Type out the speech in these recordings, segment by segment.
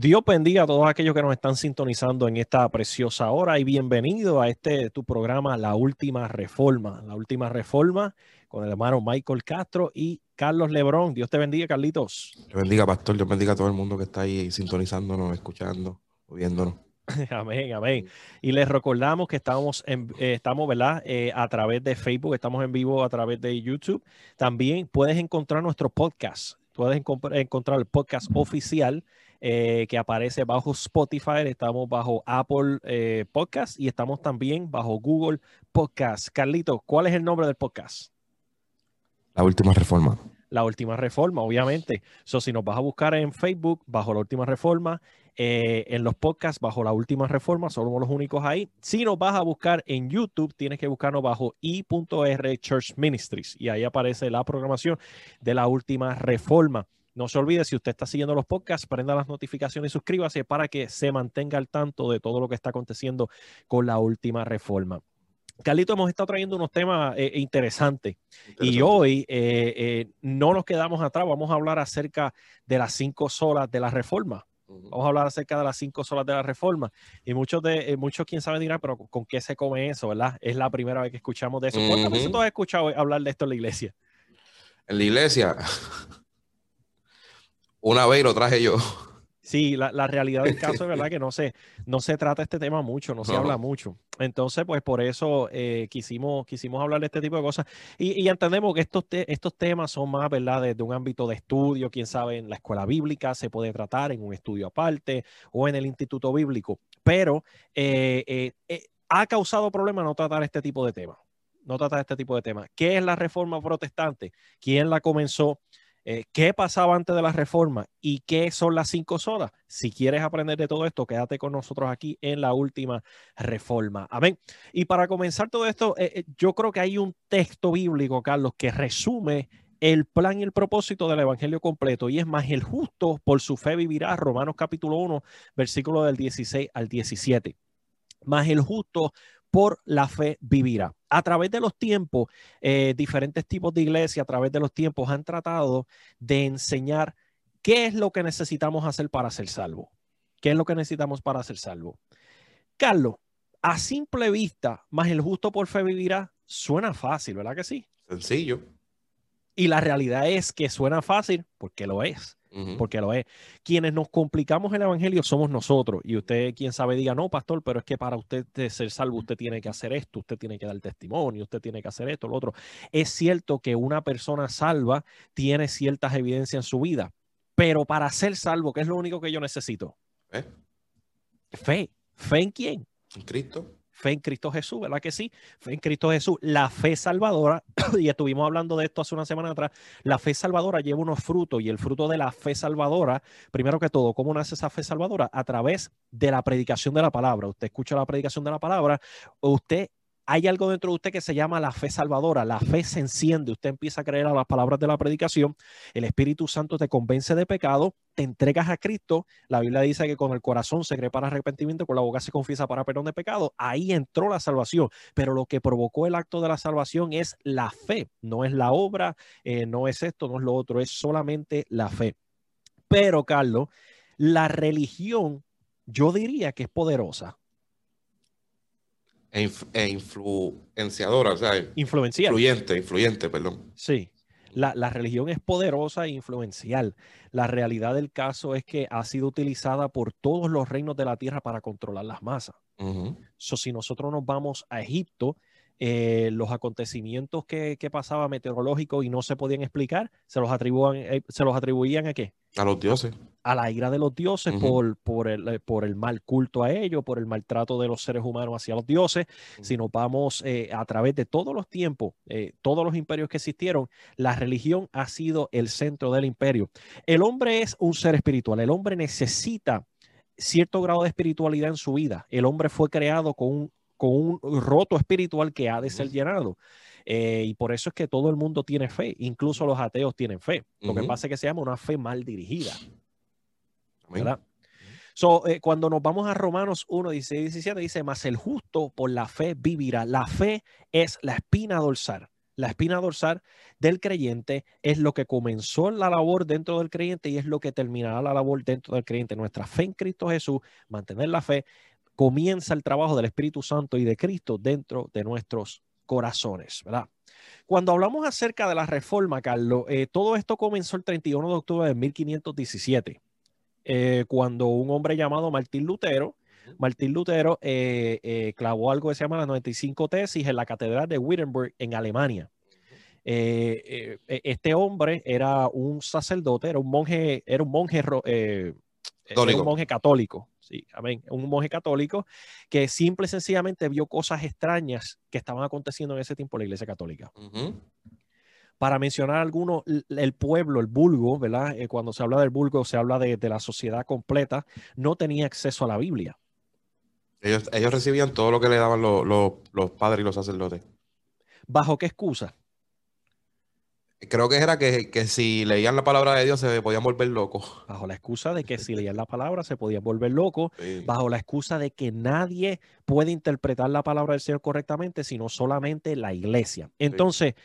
Dios bendiga a todos aquellos que nos están sintonizando en esta preciosa hora y bienvenido a este tu programa La Última Reforma. La Última Reforma con el hermano Michael Castro y Carlos Lebrón. Dios te bendiga, Carlitos. Dios bendiga, pastor. Dios bendiga a todo el mundo que está ahí sintonizándonos, escuchando, viéndonos. Amén, amén. Y les recordamos que estamos, en, eh, estamos ¿verdad? Eh, a través de Facebook, estamos en vivo a través de YouTube. También puedes encontrar nuestro podcast. Puedes encontrar el podcast oficial eh, que aparece bajo Spotify, estamos bajo Apple eh, Podcast y estamos también bajo Google Podcast. Carlito, ¿cuál es el nombre del podcast? La última reforma. La última reforma, obviamente. So, si nos vas a buscar en Facebook, bajo la última reforma, eh, en los podcasts, bajo la última reforma, somos los únicos ahí. Si nos vas a buscar en YouTube, tienes que buscarnos bajo i.r Church Ministries y ahí aparece la programación de la última reforma. No se olvide, si usted está siguiendo los podcasts, prenda las notificaciones y suscríbase para que se mantenga al tanto de todo lo que está aconteciendo con la última reforma. Carlito, hemos estado trayendo unos temas eh, interesantes y hoy eh, eh, no nos quedamos atrás, vamos a hablar acerca de las cinco solas de la reforma. Vamos a hablar acerca de las cinco solas de la reforma. Y muchos de muchos, quién sabe, dirán, pero ¿con qué se come eso, verdad? Es la primera vez que escuchamos de eso. ¿Cuántas veces tú has escuchado hablar de esto en la iglesia? En la iglesia, una vez lo traje yo. Sí, la, realidad del caso es verdad que no se, no se trata este tema mucho, no se habla mucho. Entonces, pues por eso eh, quisimos, quisimos hablar de este tipo de cosas. Y, entendemos que estos, estos temas son más, ¿verdad?, desde un ámbito de estudio, quién sabe, en la escuela bíblica se puede tratar en un estudio aparte o en el instituto bíblico. Pero eh, eh, ha causado problemas no tratar este tipo de temas. No tratar este tipo de temas. ¿Qué es la reforma protestante? ¿Quién la comenzó? Eh, qué pasaba antes de la reforma y qué son las cinco solas. Si quieres aprender de todo esto, quédate con nosotros aquí en la última reforma. Amén. Y para comenzar todo esto, eh, eh, yo creo que hay un texto bíblico, Carlos, que resume el plan y el propósito del evangelio completo y es más el justo por su fe vivirá Romanos capítulo 1 versículo del 16 al 17 más el justo por la fe vivirá. A través de los tiempos, eh, diferentes tipos de iglesias, a través de los tiempos, han tratado de enseñar qué es lo que necesitamos hacer para ser salvo. ¿Qué es lo que necesitamos para ser salvo? Carlos, a simple vista, más el justo por fe vivirá, suena fácil, ¿verdad que sí? Sencillo. Y la realidad es que suena fácil porque lo es porque lo es. Quienes nos complicamos el evangelio somos nosotros. Y usted, quien sabe, diga, no, pastor, pero es que para usted ser salvo, usted tiene que hacer esto, usted tiene que dar testimonio, usted tiene que hacer esto, lo otro. Es cierto que una persona salva tiene ciertas evidencias en su vida, pero para ser salvo, ¿qué es lo único que yo necesito? ¿Eh? Fe. ¿Fe en quién? En Cristo fe en Cristo Jesús, ¿verdad que sí? Fe en Cristo Jesús, la fe salvadora, y estuvimos hablando de esto hace una semana atrás, la fe salvadora lleva unos frutos y el fruto de la fe salvadora, primero que todo, ¿cómo nace esa fe salvadora? A través de la predicación de la palabra. Usted escucha la predicación de la palabra, usted hay algo dentro de usted que se llama la fe salvadora. La fe se enciende. Usted empieza a creer a las palabras de la predicación. El Espíritu Santo te convence de pecado. Te entregas a Cristo. La Biblia dice que con el corazón se cree para arrepentimiento, con la boca se confiesa para perdón de pecado. Ahí entró la salvación. Pero lo que provocó el acto de la salvación es la fe. No es la obra, eh, no es esto, no es lo otro. Es solamente la fe. Pero, Carlos, la religión, yo diría que es poderosa e, e, influenciadora, o sea, influencial. Influyente, influyente, perdón. Sí. La, la, religión es poderosa e influencial. La realidad del caso es que ha sido utilizada por todos los reinos de la tierra para controlar las masas. si nosotros nos vamos a Egipto, eh, los acontecimientos que, que pasaban meteorológicos y no se podían explicar, se los, atribuían, eh, se los atribuían a qué? A los dioses. A la ira de los dioses por, por, el, eh, por el mal culto a ellos, por el maltrato de los seres humanos hacia los dioses. Si nos vamos a través de todos los tiempos, todos los imperios que existieron, la religión ha sido el centro del imperio. El hombre es un ser espiritual, el hombre necesita cierto grado de espiritualidad en su vida. El hombre fue creado con un con un roto espiritual que ha de ser llenado. Eh, y por eso es que todo el mundo tiene fe, incluso los ateos tienen fe. Lo que pasa es que se llama una fe mal dirigida. ¿Verdad? So, eh, cuando nos vamos a Romanos 1, 16 17, dice, más el justo por la fe vivirá. La fe es la espina dorsal, La espina dorsal del creyente es lo que comenzó la labor dentro del creyente y es lo que terminará la labor dentro del creyente. Nuestra fe en Cristo Jesús, mantener la fe, comienza el trabajo del Espíritu Santo y de Cristo dentro de nuestros corazones, ¿verdad? Cuando hablamos acerca de la reforma, Carlos, eh, todo esto comenzó el 31 de octubre de 1517, eh, cuando un hombre llamado Martín Lutero, Martín Lutero eh, clavó algo que se llama las 95 tesis en la catedral de Wittenberg en Alemania. E, este hombre era un sacerdote, era un monje, era un monje, era un monje católico, sí, amén, un monje católico que simple y sencillamente vio cosas extrañas que estaban aconteciendo en ese tiempo en la iglesia católica. Para mencionar algunos, el pueblo, el vulgo, ¿verdad? Eh, cuando se habla del vulgo, se habla de, la sociedad completa, no tenía acceso a la Biblia. Ellos, recibían todo lo que le daban los padres y los sacerdotes. ¿Bajo qué excusa? Creo que era que, que, si leían la palabra de Dios se podían volver locos. Bajo la excusa de que si leían la palabra se podían volver locos. Bajo la excusa de que nadie puede interpretar la palabra del Señor correctamente, sino solamente la iglesia. Entonces,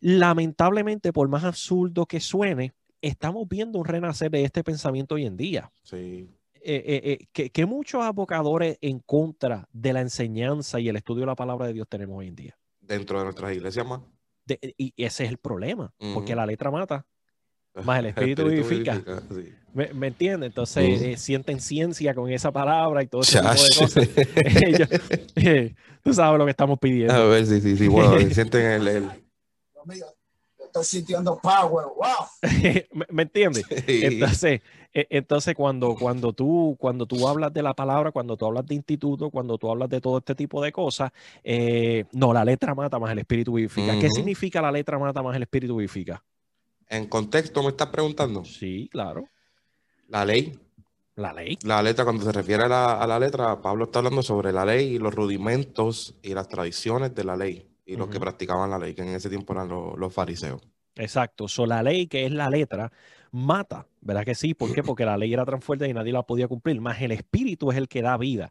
lamentablemente, por más absurdo que suene, estamos viendo un renacer de este pensamiento hoy en día. Sí. Eh, eh, eh, que, que muchos abocadores en contra de la enseñanza y el estudio de la palabra de Dios tenemos hoy en día. Dentro de nuestras iglesias más y ese es el problema, porque la letra mata, más el espíritu, vivifica. ¿Me, ¿Me entiendes? Entonces eh, sienten ciencia con esa palabra y todo ese tipo de cosas. Eh, tú sabes lo que estamos pidiendo. A ver, sí, sí, sí. Bueno, sienten el, el estoy sintiendo power, wow. ¿Me, entiendes? Entonces, e, entonces cuando, cuando, tú, cuando tú hablas de la palabra, cuando tú hablas de instituto, cuando tú hablas de todo este tipo de cosas, eh, no, la letra mata más el espíritu vivifica. ¿Qué significa la letra mata más el espíritu vivifica? En contexto me estás preguntando. Sí, claro. La ley. La ley. La letra, cuando se refiere a la, a la letra, Pablo está hablando sobre la ley y los rudimentos y las tradiciones de la ley y los que practicaban la ley, que en ese tiempo eran los, fariseos. Exacto. So, la ley, que es la letra, mata, ¿verdad que sí? ¿Por qué? Porque la ley era tan fuerte y nadie la podía cumplir, más el espíritu es el que da vida.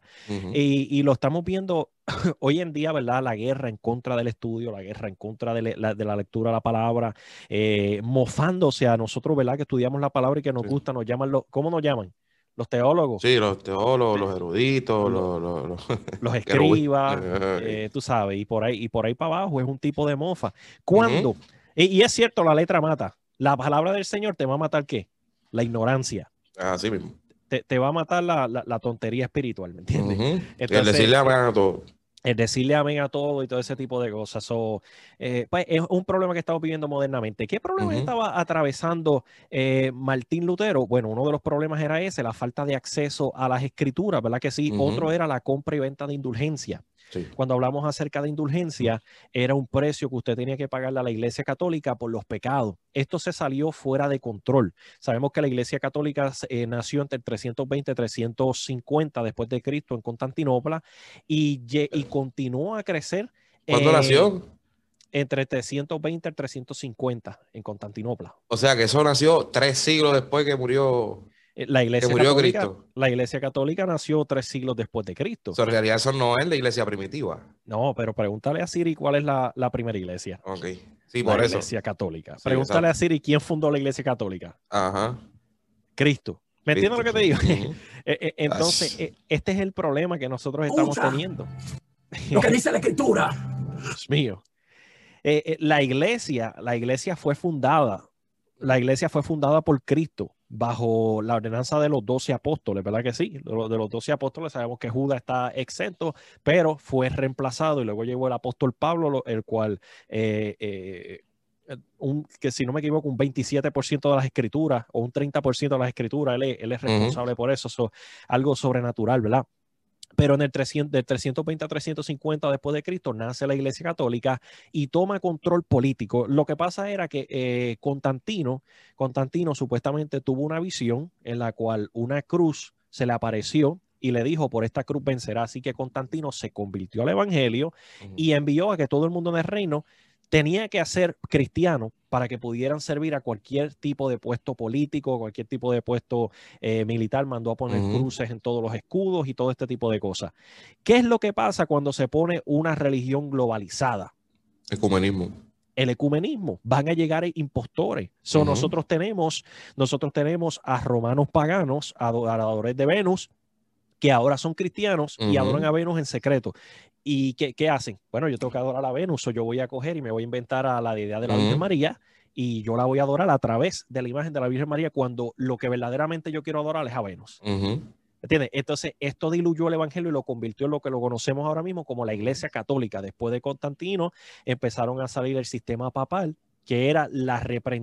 y, lo estamos viendo hoy en día, ¿verdad? La guerra en contra del estudio, la guerra en contra de, la, lectura de la palabra, eh, mofándose a nosotros, ¿verdad? Que estudiamos la palabra y que nos gusta, nos llaman, lo, ¿cómo nos llaman? Los teólogos. Sí, los teólogos, los eruditos, los, los, escribas, eh, tú sabes, y por ahí, y por ahí para abajo es un tipo de mofa. ¿Cuándo? y, es cierto, la letra mata. La palabra del Señor te va a matar qué? La ignorancia. Así mismo. Te, va a matar la, tontería espiritual, ¿me entiendes? el decirle a todo el decirle amén a todo y todo ese tipo de cosas. Eh, pues, es un problema que estamos viviendo modernamente. ¿Qué problema estaba atravesando eh, Martín Lutero? Bueno, uno de los problemas era ese, la falta de acceso a las escrituras, ¿verdad que sí? Otro era la compra y venta de indulgencia. Cuando hablamos acerca de indulgencia, era un precio que usted tenía que pagarle a la Iglesia Católica por los pecados. Esto se salió fuera de control. Sabemos que la Iglesia Católica eh, nació entre 320 y 350 después de Cristo en Constantinopla y, y continuó a crecer. ¿Cuándo nació? Entre 320 y 350 en Constantinopla. O sea que eso nació tres siglos después que murió. Eh, la iglesia, católica, la iglesia católica nació tres siglos después de Cristo. en realidad eso no es la iglesia primitiva. No, pero pregúntale a Siri cuál es la, primera iglesia. Ok, sí, por la eso. iglesia católica. pregúntale a Siri quién fundó la iglesia católica. Ajá. Cristo. ¿Me entiendes lo que te digo? Eh, eh, entonces, este es el problema que nosotros estamos teniendo. Lo que dice la escritura. Dios mío. la iglesia, la iglesia fue fundada, la iglesia fue fundada por Cristo bajo la ordenanza de los doce apóstoles, ¿verdad que sí? De los doce apóstoles sabemos que Judas está exento, pero fue reemplazado y luego llegó el apóstol Pablo, el cual, eh, eh, un, que si no me equivoco, un 27% de las escrituras o un 30% de las escrituras, él, es responsable por eso, eso, algo sobrenatural, ¿verdad? Pero en el 300, del 320 a 350 después de Cristo nace la Iglesia Católica y toma control político. Lo que pasa era que eh, Constantino, Constantino supuestamente tuvo una visión en la cual una cruz se le apareció y le dijo, por esta cruz vencerá. Así que Constantino se convirtió al Evangelio y envió a que todo el mundo en el reino tenía que ser cristiano para que pudieran servir a cualquier tipo de puesto político, cualquier tipo de puesto eh, militar, mandó a poner cruces en todos los escudos y todo este tipo de cosas. ¿Qué es lo que pasa cuando se pone una religión globalizada? Ecumenismo. el ecumenismo, van a llegar impostores. So, nosotros, tenemos, nosotros tenemos a romanos paganos, adoradores de Venus, que ahora son cristianos y adoran a Venus en secreto. ¿Y qué, qué, hacen? Bueno, yo tengo que adorar a Venus, o yo voy a coger y me voy a inventar a la deidad de la Virgen María y yo la voy a adorar a través de la imagen de la Virgen María cuando lo que verdaderamente yo quiero adorar es a Venus. ¿Entiendes? Entonces, esto diluyó el evangelio y lo convirtió en lo que lo conocemos ahora mismo como la iglesia católica. Después de Constantino, empezaron a salir el sistema papal que era la,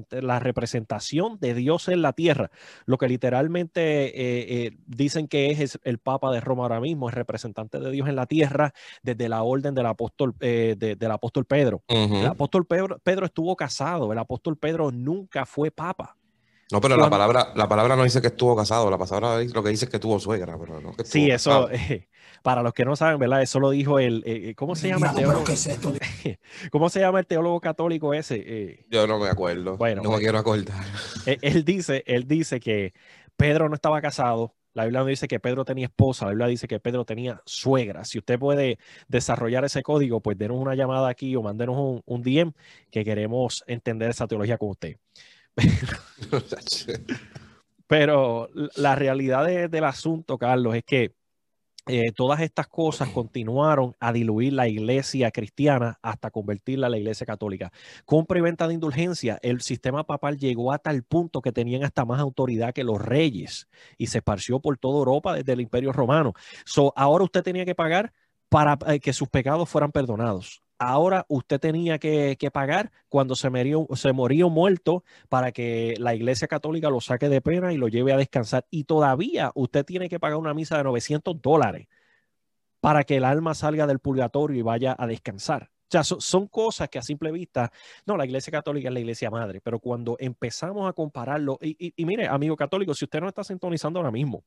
la, representación de Dios en la tierra, lo que literalmente eh, eh, dicen que es el Papa de Roma ahora mismo, es representante de Dios en la tierra desde la orden del apóstol, eh, del apóstol Pedro. El apóstol Pedro, Pedro estuvo casado, el apóstol Pedro nunca fue papa. No, pero la palabra, la palabra no dice que estuvo casado, la palabra lo que dice es que tuvo suegra, pero no que Sí, eso, para los que no saben, ¿verdad? Eso lo dijo el, eh, eh, ¿cómo se llama el teólogo? ¿Cómo se llama el teólogo católico ese? Eh, Yo no me acuerdo, bueno, no me quiero acordar. Él, dice, él dice que Pedro no estaba casado, la Biblia no dice que Pedro tenía esposa, la Biblia dice que Pedro tenía suegra. Si usted puede desarrollar ese código, pues denos una llamada aquí o mándenos un, un DM que queremos entender esa teología con usted. Pero la realidad del asunto, Carlos, es que eh, todas estas cosas continuaron a diluir la iglesia cristiana hasta convertirla a la iglesia católica. Compra y venta de indulgencia, el sistema papal llegó a tal punto que tenían hasta más autoridad que los reyes y se esparció por toda Europa desde el imperio romano. So, ahora usted tenía que pagar para eh, que sus pecados fueran perdonados ahora usted tenía que, pagar cuando se, se moría muerto para que la iglesia católica lo saque de pena y lo lleve a descansar. Y todavía usted tiene que pagar una misa de 900 dólares para que el alma salga del purgatorio y vaya a descansar. O sea, son cosas que a simple vista, no, la iglesia católica es la iglesia madre, pero cuando empezamos a compararlo, y mire, amigo católico, si usted no está sintonizando ahora mismo,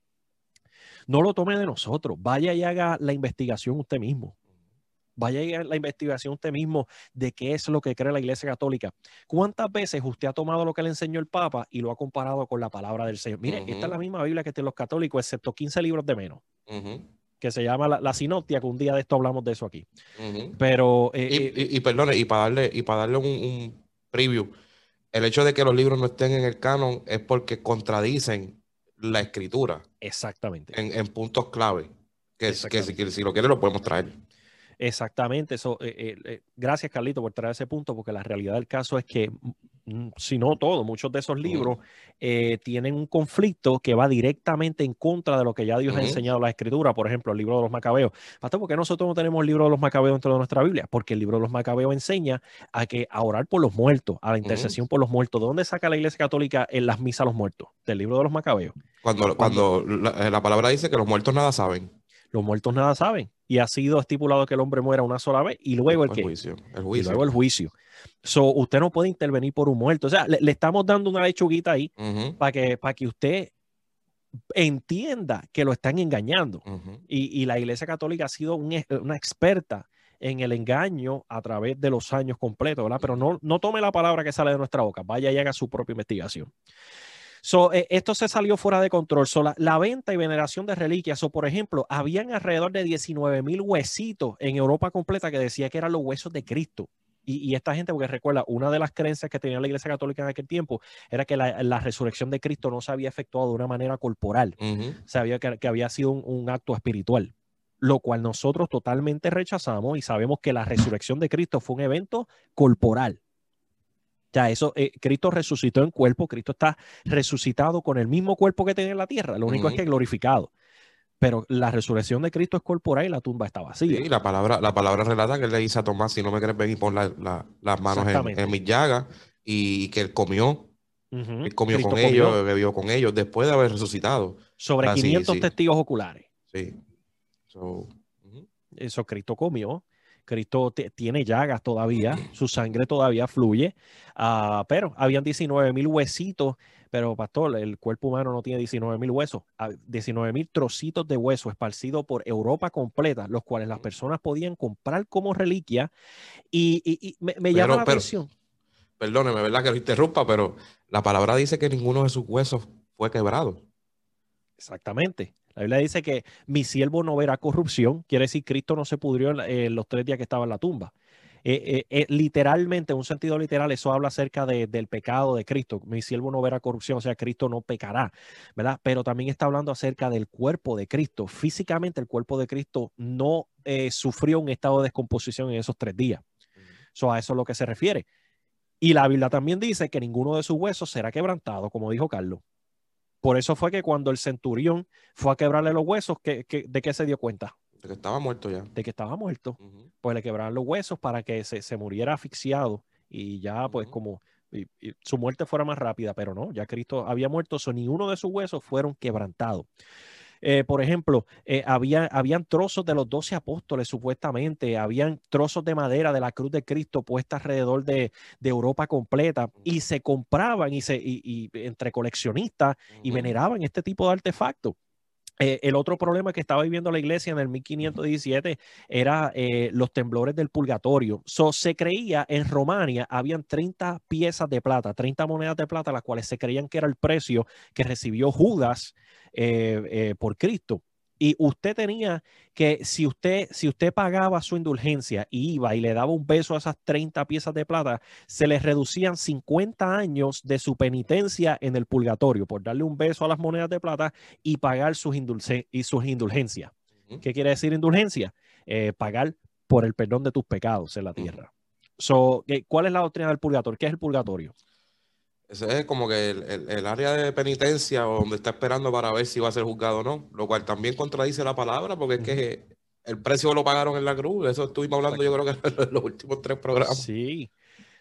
no lo tome de nosotros, vaya y haga la investigación usted mismo vaya a la investigación usted mismo de qué es lo que cree la Iglesia Católica. ¿Cuántas veces usted ha tomado lo que le enseñó el Papa y lo ha comparado con la palabra del Señor? Mire, esta es la misma Biblia que tienen los católicos, excepto 15 libros de menos. Que se llama la, sinoptia, que un día de esto hablamos de eso aquí. Pero. Eh, y, eh, y, perdone, y para darle, y para darle un, preview, el hecho de que los libros no estén en el canon es porque contradicen la escritura. Exactamente. En, puntos clave. Que, que, si, lo quiere lo podemos traer. Exactamente, eso. Eh, eh, eh, gracias, Carlito, por traer ese punto, porque la realidad del caso es que, mm, si no todo, muchos de esos libros tienen un conflicto que va directamente en contra de lo que ya Dios ha enseñado en la Escritura. Por ejemplo, el libro de los Macabeos. Pastor, ¿por qué nosotros no tenemos el libro de los Macabeos dentro de nuestra Biblia? Porque el libro de los Macabeos enseña a que a orar por los muertos, a la intercesión por los muertos. ¿De dónde saca la Iglesia Católica en las misas a los muertos? Del libro de los Macabeos. Cuando, cuando, la palabra dice que los muertos nada saben. Los muertos nada saben y ha sido estipulado que el hombre muera una sola vez y luego el, juicio, el juicio. Y luego el juicio. So, usted no puede intervenir por un muerto. O sea, le, estamos dando una lechuguita ahí para que, para que usted entienda que lo están engañando. y, y, la Iglesia Católica ha sido una experta en el engaño a través de los años completos, ¿verdad? Pero no, no tome la palabra que sale de nuestra boca, vaya y haga su propia investigación. So, eh, esto se salió fuera de control. So, la, venta y veneración de reliquias. O, por ejemplo, habían alrededor de 19 mil huesitos en Europa completa que decía que eran los huesos de Cristo. Y, esta gente, porque recuerda, una de las creencias que tenía la Iglesia Católica en aquel tiempo era que la, resurrección de Cristo no se había efectuado de una manera corporal, sabía que, había sido un, acto espiritual, lo cual nosotros totalmente rechazamos y sabemos que la resurrección de Cristo fue un evento corporal sea, eso, eh, Cristo resucitó en cuerpo, Cristo está resucitado con el mismo cuerpo que tenía en la tierra, lo único es que glorificado. Pero la resurrección de Cristo es corporal y la tumba está vacía. Sí, la palabra, la palabra relata que él le dice a Tomás, si no me quieres ven y pon las manos en, mis llagas, y que él comió. Él comió con ellos, bebió con ellos, después de haber resucitado. Sobre 500 testigos oculares. Sí. Eso Cristo comió. Cristo tiene llagas todavía, su sangre todavía fluye, uh, pero habían 19 mil huesitos, pero pastor, el cuerpo humano no tiene 19 mil huesos, 19 mil trocitos de hueso esparcidos por Europa completa, los cuales las personas podían comprar como reliquia y, me, llama la atención. Perdóneme, ¿verdad? Que lo interrumpa, pero la palabra dice que ninguno de sus huesos fue quebrado. Exactamente. La Biblia dice que mi siervo no verá corrupción, quiere decir Cristo no se pudrió en, los tres días que estaba en la tumba. literalmente, en un sentido literal, eso habla acerca del pecado de Cristo. Mi siervo no verá corrupción, o sea, Cristo no pecará, ¿verdad? Pero también está hablando acerca del cuerpo de Cristo. Físicamente, el cuerpo de Cristo no sufrió un estado de descomposición en esos tres días. So, a eso es lo que se refiere. Y la Biblia también dice que ninguno de sus huesos será quebrantado, como dijo Carlos. Por eso fue que cuando el centurión fue a quebrarle los huesos, ¿de qué se dio cuenta? De que estaba muerto ya. De que estaba muerto. Pues le quebraron los huesos para que se, muriera asfixiado y ya pues como su muerte fuera más rápida, pero no, ya Cristo había muerto, so, ni uno de sus huesos fueron quebrantados. Eh, por ejemplo, eh, había, habían trozos de los doce apóstoles supuestamente, habían trozos de madera de la cruz de Cristo puesta alrededor de, Europa completa y se compraban y, se, y, entre coleccionistas y veneraban este tipo de artefactos. Eh, el otro problema que estaba viviendo la iglesia en el 1517 era los temblores del purgatorio. So, se creía en Romania, habían 30 piezas de plata, 30 monedas de plata, las cuales se creían que era el precio que recibió Judas eh, eh, por Cristo. Y usted tenía que, si usted, si usted pagaba su indulgencia y iba y le daba un beso a esas 30 piezas de plata, se le reducían 50 años de su penitencia en el purgatorio por darle un beso a las monedas de plata y pagar sus, y sus indulgencias. ¿Qué quiere decir indulgencia? Eh, pagar por el perdón de tus pecados en la tierra. ¿Cuál es la doctrina del purgatorio? ¿Qué es el purgatorio? Ese es como que el, área de penitencia donde está esperando para ver si va a ser juzgado o no, lo cual también contradice la palabra porque es que el precio lo pagaron en la cruz, eso estuvimos hablando yo creo que en los últimos tres programas. Sí,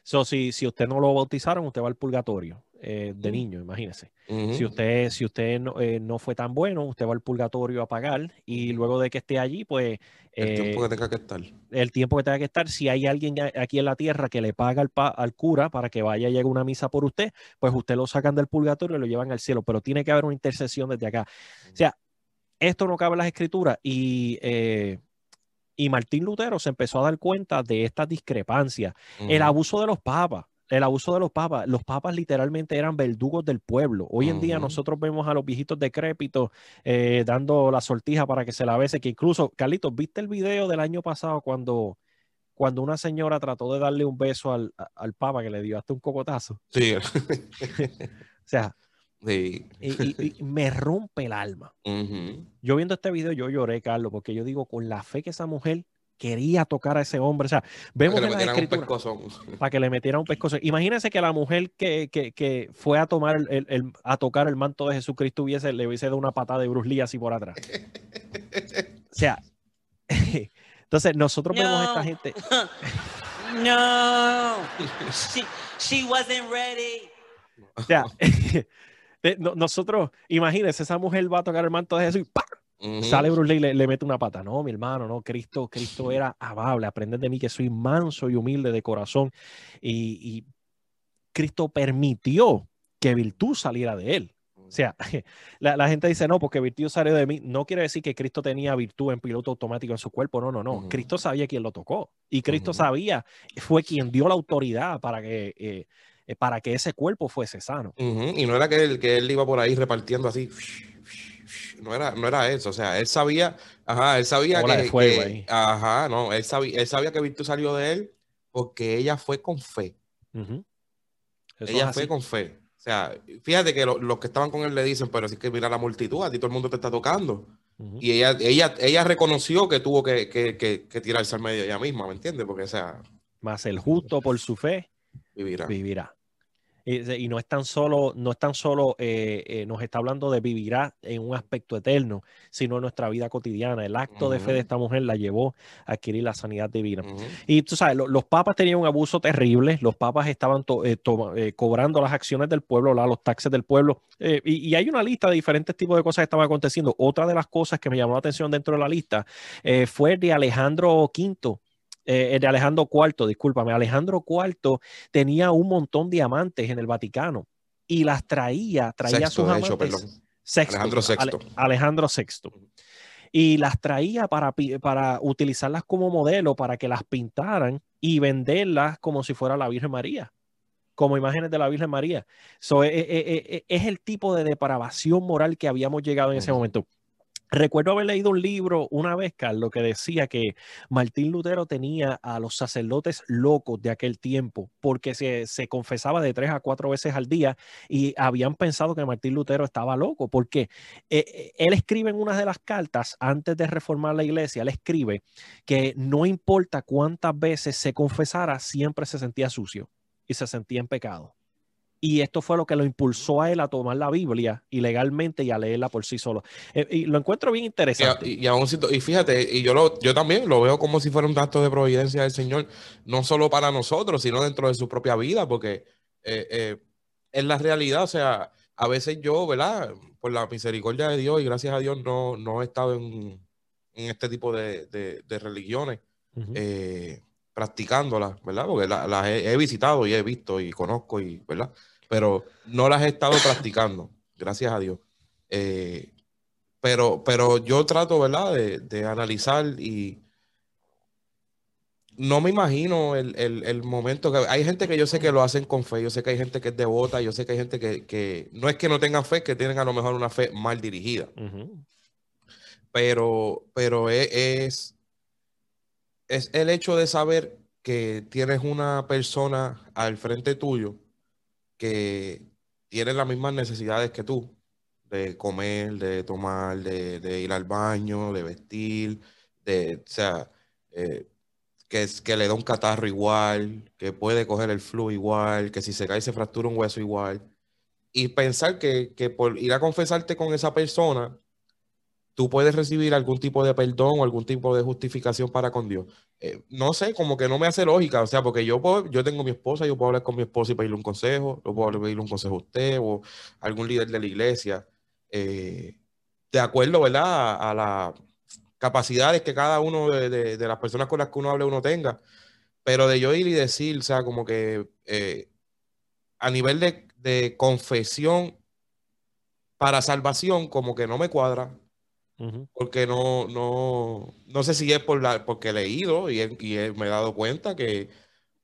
so, si, si usted no lo bautizaron, usted va al purgatorio. Eh, de niño, imagínese. Si usted, si usted eh, no, fue tan bueno, usted va al purgatorio a pagar y luego de que esté allí, pues... el tiempo que eh, tenga que estar. El tiempo que tenga que estar. Si hay alguien aquí en la tierra que le paga al, al cura para que vaya y llegue una misa por usted, pues usted lo sacan del purgatorio y lo llevan al cielo, pero tiene que haber una intercesión desde acá. O sea, esto no cabe en las escrituras y... y Martín Lutero se empezó a dar cuenta de estas discrepancias, el abuso de los papas el abuso de los papas. Los papas literalmente eran verdugos del pueblo. Hoy en día nosotros vemos a los viejitos decrépitos eh, dando la sortija para que se la bese, que incluso, Carlitos, ¿viste el video del año pasado cuando, cuando una señora trató de darle un beso al, papa que le dio hasta un cocotazo? Sí. o sea, y, me rompe el alma. Yo viendo este video, yo lloré, Carlos, porque yo digo, con la fe que esa mujer quería tocar a ese hombre. O sea, vemos para que le para que le metiera un pescozo. Imagínense que la mujer que, fue a tomar el, a tocar el manto de Jesucristo hubiese, le hubiese dado una patada de Bruce Lee así por atrás. O sea, entonces nosotros vemos a esta gente. no, she, wasn't ready. O sea, nosotros, imagínense, esa mujer va a tocar el manto de Jesús y ¡pam! Sale Bruce Lee y le, mete una pata. No, mi hermano, no, Cristo, Cristo era amable. Aprende de mí que soy manso y humilde de corazón. Y, Cristo permitió que virtud saliera de él. O sea, la, gente dice, no, porque virtud salió de mí. No quiere decir que Cristo tenía virtud en piloto automático en su cuerpo. No, no, no. Cristo sabía quién lo tocó. Y Cristo sabía, fue quien dio la autoridad para que, eh, eh, para que ese cuerpo fuese sano. Y no era que él, que él iba por ahí repartiendo así no era, no era eso, o sea, él sabía, ajá, él sabía que, ajá, no, él sabía, él sabía que Virtud salió de él porque ella fue con fe. Ella fue con fe. O sea, fíjate que los que estaban con él le dicen, pero sí que mira la multitud, a ti todo el mundo te está tocando. Y ella, ella, ella reconoció que tuvo que, que, que, tirarse al medio ella misma, ¿me entiendes? Porque, o sea. Más el justo por su fe vivirá. vivirá. Y, no es tan solo, no es tan solo eh, eh, nos está hablando de vivirá en un aspecto eterno, sino en nuestra vida cotidiana. El acto de fe de esta mujer la llevó a adquirir la sanidad divina. Y tú sabes, los papas tenían un abuso terrible, los papas estaban eh, cobrando las acciones del pueblo, los taxes del pueblo, y, y, hay una lista de diferentes tipos de cosas que estaban aconteciendo. Otra de las cosas que me llamó la atención dentro de la lista fue de Alejandro V eh, de Alejandro IV, discúlpame, Alejandro IV tenía un montón de diamantes en el Vaticano y las traía, traía sus amantes. Alejandro VI. Alejandro VI. Y las traía para, para utilizarlas como modelo, para que las pintaran y venderlas como si fuera la Virgen María como imágenes de la Virgen María. So, eh, eh, es el tipo de depravación moral que habíamos llegado en ese momento. Recuerdo haber leído un libro una vez, Carlos, que decía que Martín Lutero tenía a los sacerdotes locos de aquel tiempo porque se, se, confesaba de tres a cuatro veces al día y habían pensado que Martín Lutero estaba loco porque eh, eh, él escribe en una de las cartas antes de reformar la iglesia, él escribe que no importa cuántas veces se confesara, siempre se sentía sucio y se sentía en pecado. Y esto fue lo que lo impulsó a él a tomar la Biblia ilegalmente y a leerla por sí solo. Eh, y lo encuentro bien interesante. Y, y, fíjate, y yo, lo, yo también lo veo como si fuera un acto de providencia del Señor, no solo para nosotros, sino dentro de su propia vida, porque eh, eh, es la realidad. O sea, a veces yo, ¿verdad? Por la misericordia de Dios y gracias a Dios no, no he estado en, este tipo de, religiones. Practicándolas, ¿verdad? Porque las he, he, visitado y he visto y conozco y, ¿verdad? pero no las he estado practicando, gracias a Dios. Eh, pero, pero yo trato, ¿verdad?, de, analizar y no me imagino el, momento que hay gente que yo sé que lo hacen con fe, yo sé que hay gente que es devota, yo sé que hay gente que, no es que no tengan fe, que tienen a lo mejor una fe mal dirigida. Pero, pero e, es, es el hecho de saber que tienes una persona al frente tuyo que tienen las mismas necesidades que tú, de comer, de tomar, de, ir al baño, de vestir, de, o sea, eh, que, que le da un catarro igual, que puede coger el flu igual, que si se cae se fractura un hueso igual. Y pensar que, que por ir a confesarte con esa persona, tú puedes recibir algún tipo de perdón o algún tipo de justificación para con Dios. Eh, no sé, como que no me hace lógica, o sea, porque yo, puedo, yo tengo mi esposa, yo puedo hablar con mi esposa y pedirle un consejo, yo puedo pedirle un consejo a usted o a algún líder de la iglesia, eh, de acuerdo, ¿verdad? A, las capacidades que cada uno de, las personas con las que uno hable uno tenga, pero de yo ir y decir, o sea, como que eh, a nivel de confesión para salvación, como que no me cuadra porque no, no, no sé si es por la, porque he leído y, me he dado cuenta que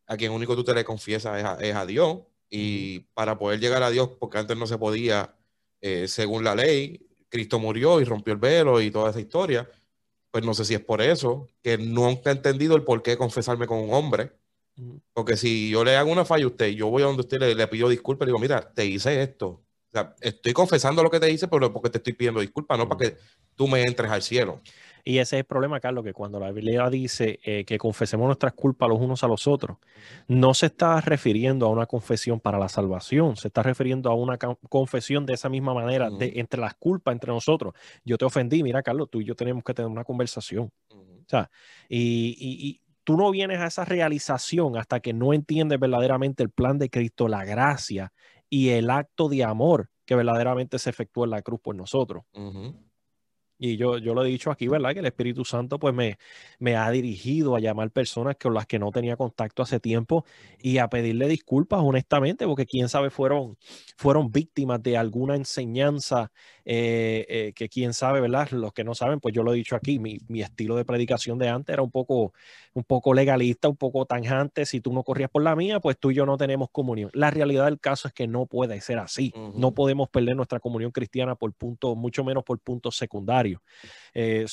a quien único tú te le confiesas es a, Dios. Y para poder llegar a Dios, porque antes no se podía, eh, según la ley, Cristo murió y rompió el velo y toda esa historia. Pues no sé si es por eso, que nunca he entendido el por qué confesarme con un hombre. Porque si yo le hago una falla a usted, yo voy a donde usted le, le pido disculpas, le digo, mira, te hice esto. O sea, estoy confesando lo que te hice, pero porque te estoy pidiendo disculpas, no para que tú me entres al cielo. Y ese es el problema, Carlos, que cuando la Biblia dice eh, que confesemos nuestras culpas los unos a los otros, no se está refiriendo a una confesión para la salvación, se está refiriendo a una confesión de esa misma manera, de, entre las culpas entre nosotros. Yo te ofendí, mira, Carlos, tú y yo tenemos que tener una conversación. O sea, y, y tú no vienes a esa realización hasta que no entiendes verdaderamente el plan de Cristo, la gracia y el acto de amor que verdaderamente se efectuó en la cruz por nosotros. Y yo, yo lo he dicho aquí, ¿verdad? Que el Espíritu Santo pues me, me ha dirigido a llamar personas con las que no tenía contacto hace tiempo y a pedirle disculpas honestamente, porque quién sabe fueron, fueron víctimas de alguna enseñanza eh, eh, que quién sabe, ¿verdad? Los que no saben, pues yo lo he dicho aquí, mi, mi, estilo de predicación de antes era un poco, un poco legalista, un poco tanjante. Si tú no corrías por la mía, pues tú y yo no tenemos comunión. La realidad del caso es que no puede ser así. No podemos perder nuestra comunión cristiana por punto, mucho menos por puntos secundarios. Eh,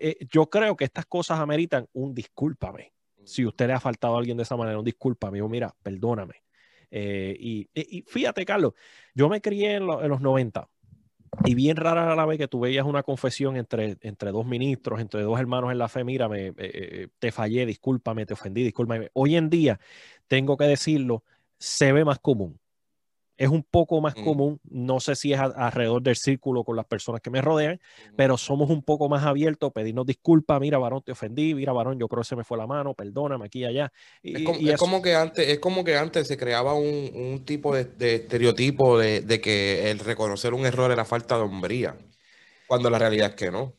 eh, yo creo que estas cosas ameritan un discúlpame. Si usted le ha faltado a alguien de esa manera, un discúlpame, o mira, perdóname. Eh, y, fíjate, Carlos, yo me crié en, los 90 y bien rara la vez que tú veías una confesión entre, entre dos ministros, entre dos hermanos en la fe, mira, me, te fallé, discúlpame, te ofendí, discúlpame. Hoy en día, tengo que decirlo, se ve más común es un poco más mm. común, no sé si es alrededor del círculo con las personas que me rodean, pero somos un poco más abiertos, pedirnos disculpas, mira varón, te ofendí, mira varón, yo creo que se me fue la mano, perdóname aquí y allá. es, como, que antes, es como que antes se creaba un, tipo de, estereotipo de, de, que el reconocer un error era falta de hombría, cuando la realidad es que no.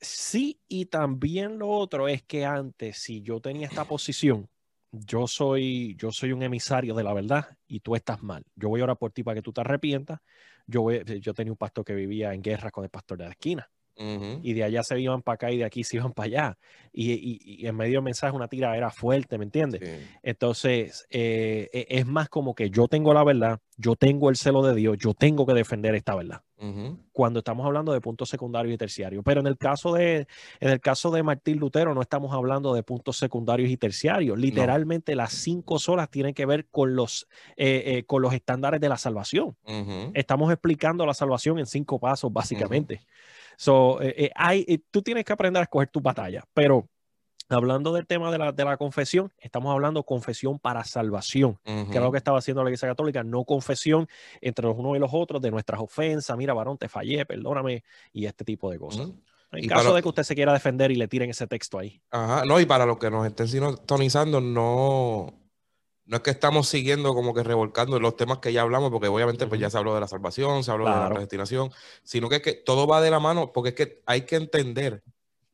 Sí, y también lo otro es que antes, si yo tenía esta posición, yo soy, yo soy un emisario de la verdad y tú estás mal. Yo voy a orar por ti para que tú te arrepientas. Yo, voy, yo tenía un pastor que vivía en guerra con el pastor de la esquina. Y de allá se iban para acá y de aquí se iban para allá. Y, en medio del mensaje una tira era fuerte, ¿me entiendes? Entonces, eh, e, es más como que yo tengo la verdad, yo tengo el celo de Dios, yo tengo que defender esta verdad. Cuando estamos hablando de puntos secundarios y terciarios. Pero en el caso de, en el caso de Martín Lutero, no estamos hablando de puntos secundarios y terciarios. Literalmente las cinco solas tienen que ver con los, eh, eh, con los estándares de la salvación. Estamos explicando la salvación en cinco pasos, básicamente. So, eh, hay, tú tienes que aprender a escoger tu batalla, pero Hablando del tema de la, de la, confesión, estamos hablando confesión para salvación, que es lo que estaba haciendo la Iglesia Católica, no confesión entre los unos y los otros de nuestras ofensas, mira, varón, te fallé, perdóname, y este tipo de cosas. En caso de que usted se quiera defender y le tiren ese texto ahí. Ajá, no, y para los que nos estén sintonizando, no, no es que estamos siguiendo como que revolcando los temas que ya hablamos, porque obviamente pues ya se habló de la salvación, se habló de la predestinación, sino que, es que todo va de la mano, porque es que hay que entender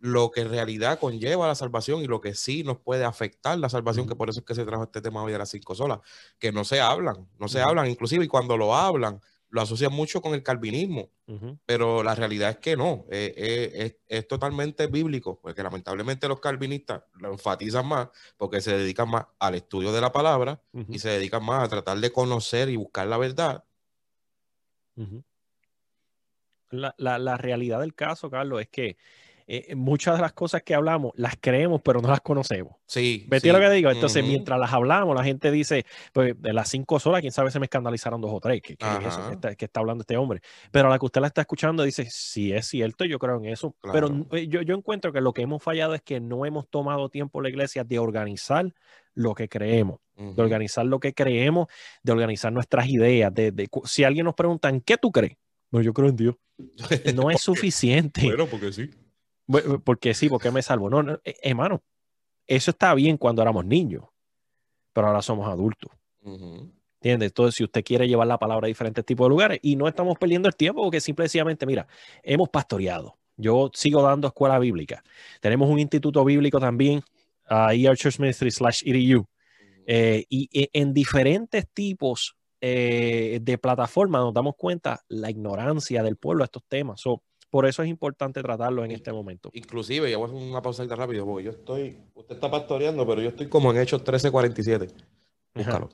lo que en realidad conlleva la salvación y lo que sí nos puede afectar la salvación, que por eso es que se trajo este tema hoy de las cinco solas, que no se hablan, no se hablan, inclusive y cuando lo hablan, lo asocian mucho con el calvinismo, pero la realidad es que no, eh, eh, es, totalmente bíblico, porque lamentablemente los calvinistas lo enfatizan más porque se dedican más al estudio de la palabra y se dedican más a tratar de conocer y buscar la verdad. la, la realidad del caso, Carlos, es que eh, eh, muchas de las cosas que hablamos las creemos, pero no las conocemos. Sí. ¿Ves lo que digo? Entonces, mientras las hablamos, la gente dice, pues de las cinco solas, quién sabe, se me escandalizaron dos o tres, que, está, hablando este hombre. Pero a la que usted la está escuchando dice, sí es cierto, yo creo en eso. Pero yo, yo encuentro que lo que hemos fallado es que no hemos tomado tiempo la iglesia de organizar lo que creemos, de organizar lo que creemos, de organizar nuestras ideas. De, de, si alguien nos pregunta, ¿en qué tú crees? Bueno, yo creo en Dios. No es suficiente. bueno, porque sí. Porque sí, porque me salvo. No, no, eh, hermano, eso está bien cuando éramos niños, pero ahora somos adultos. ¿Entiendes? Entonces, si usted quiere llevar la palabra a diferentes tipos de lugares y no estamos perdiendo el tiempo, porque simplemente, mira, hemos pastoreado. Yo sigo dando escuela bíblica. Tenemos un instituto bíblico también, uh, ER Church Ministry slash EDU. Eh, y e, en diferentes tipos eh, de plataformas nos damos cuenta la ignorancia del pueblo a estos temas. So, por eso es importante tratarlo en este momento. Inclusive, ya voy a hacer una pausa rápido, porque yo estoy, usted está pastoreando, pero yo estoy como en Hechos 1347. Búscalo.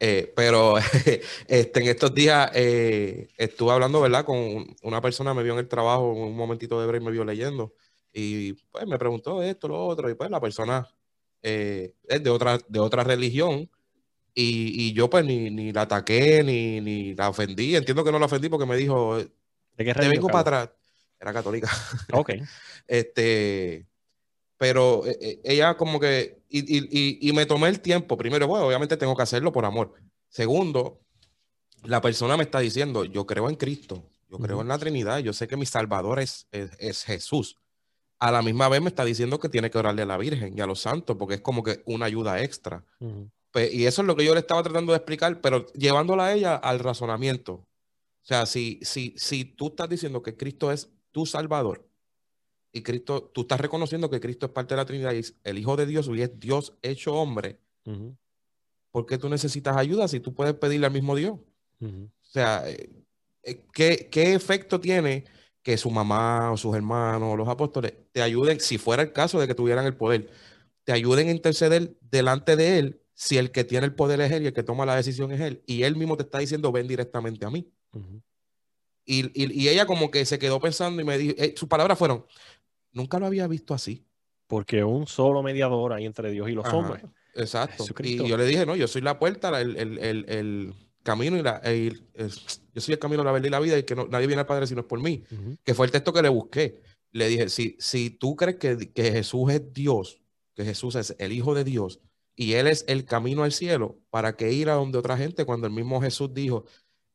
Eh, pero este, en estos días eh, estuve hablando, ¿verdad? Con una persona, me vio en el trabajo, en un momentito de break me vio leyendo, y pues me preguntó esto, lo otro, y pues la persona eh, es de otra, de otra religión, y, yo pues ni, ni, la ataqué, ni, ni la ofendí, entiendo que no la ofendí porque me dijo, ¿De qué te vengo para atrás era católica. Ok. este, pero eh, eh, ella como que, y, me tomé el tiempo, primero, bueno, obviamente tengo que hacerlo por amor. Segundo, la persona me está diciendo, yo creo en Cristo, yo creo en la Trinidad, yo sé que mi Salvador es, es, Jesús. A la misma vez me está diciendo que tiene que orarle a la Virgen y a los santos, porque es como que una ayuda extra. Pues, y eso es lo que yo le estaba tratando de explicar, pero llevándola a ella al razonamiento. O sea, si, si, si tú estás diciendo que Cristo es tu Salvador. Y Cristo, tú estás reconociendo que Cristo es parte de la Trinidad y es el Hijo de Dios y es Dios hecho hombre. ¿Por qué tú necesitas ayuda si tú puedes pedirle al mismo Dios? O sea, eh, eh, ¿qué, ¿qué, efecto tiene que su mamá o sus hermanos o los apóstoles te ayuden, si fuera el caso de que tuvieran el poder, te ayuden a interceder delante de Él si el que tiene el poder es Él y el que toma la decisión es Él? Y Él mismo te está diciendo, ven directamente a mí. Y, ella como que se quedó pensando y me dijo, eh, sus palabras fueron, nunca lo había visto así. Porque un solo mediador hay entre Dios y los hombres. Exacto. Y yo le dije, no, yo soy la puerta, el, camino y la... yo soy el camino, la verdad y la vida y que nadie viene al Padre si no es por mí. Que fue el texto que le busqué. Le dije, si, si tú crees que, que Jesús es Dios, que Jesús es el Hijo de Dios y Él es el camino al cielo, ¿para qué ir a donde otra gente cuando el mismo Jesús dijo,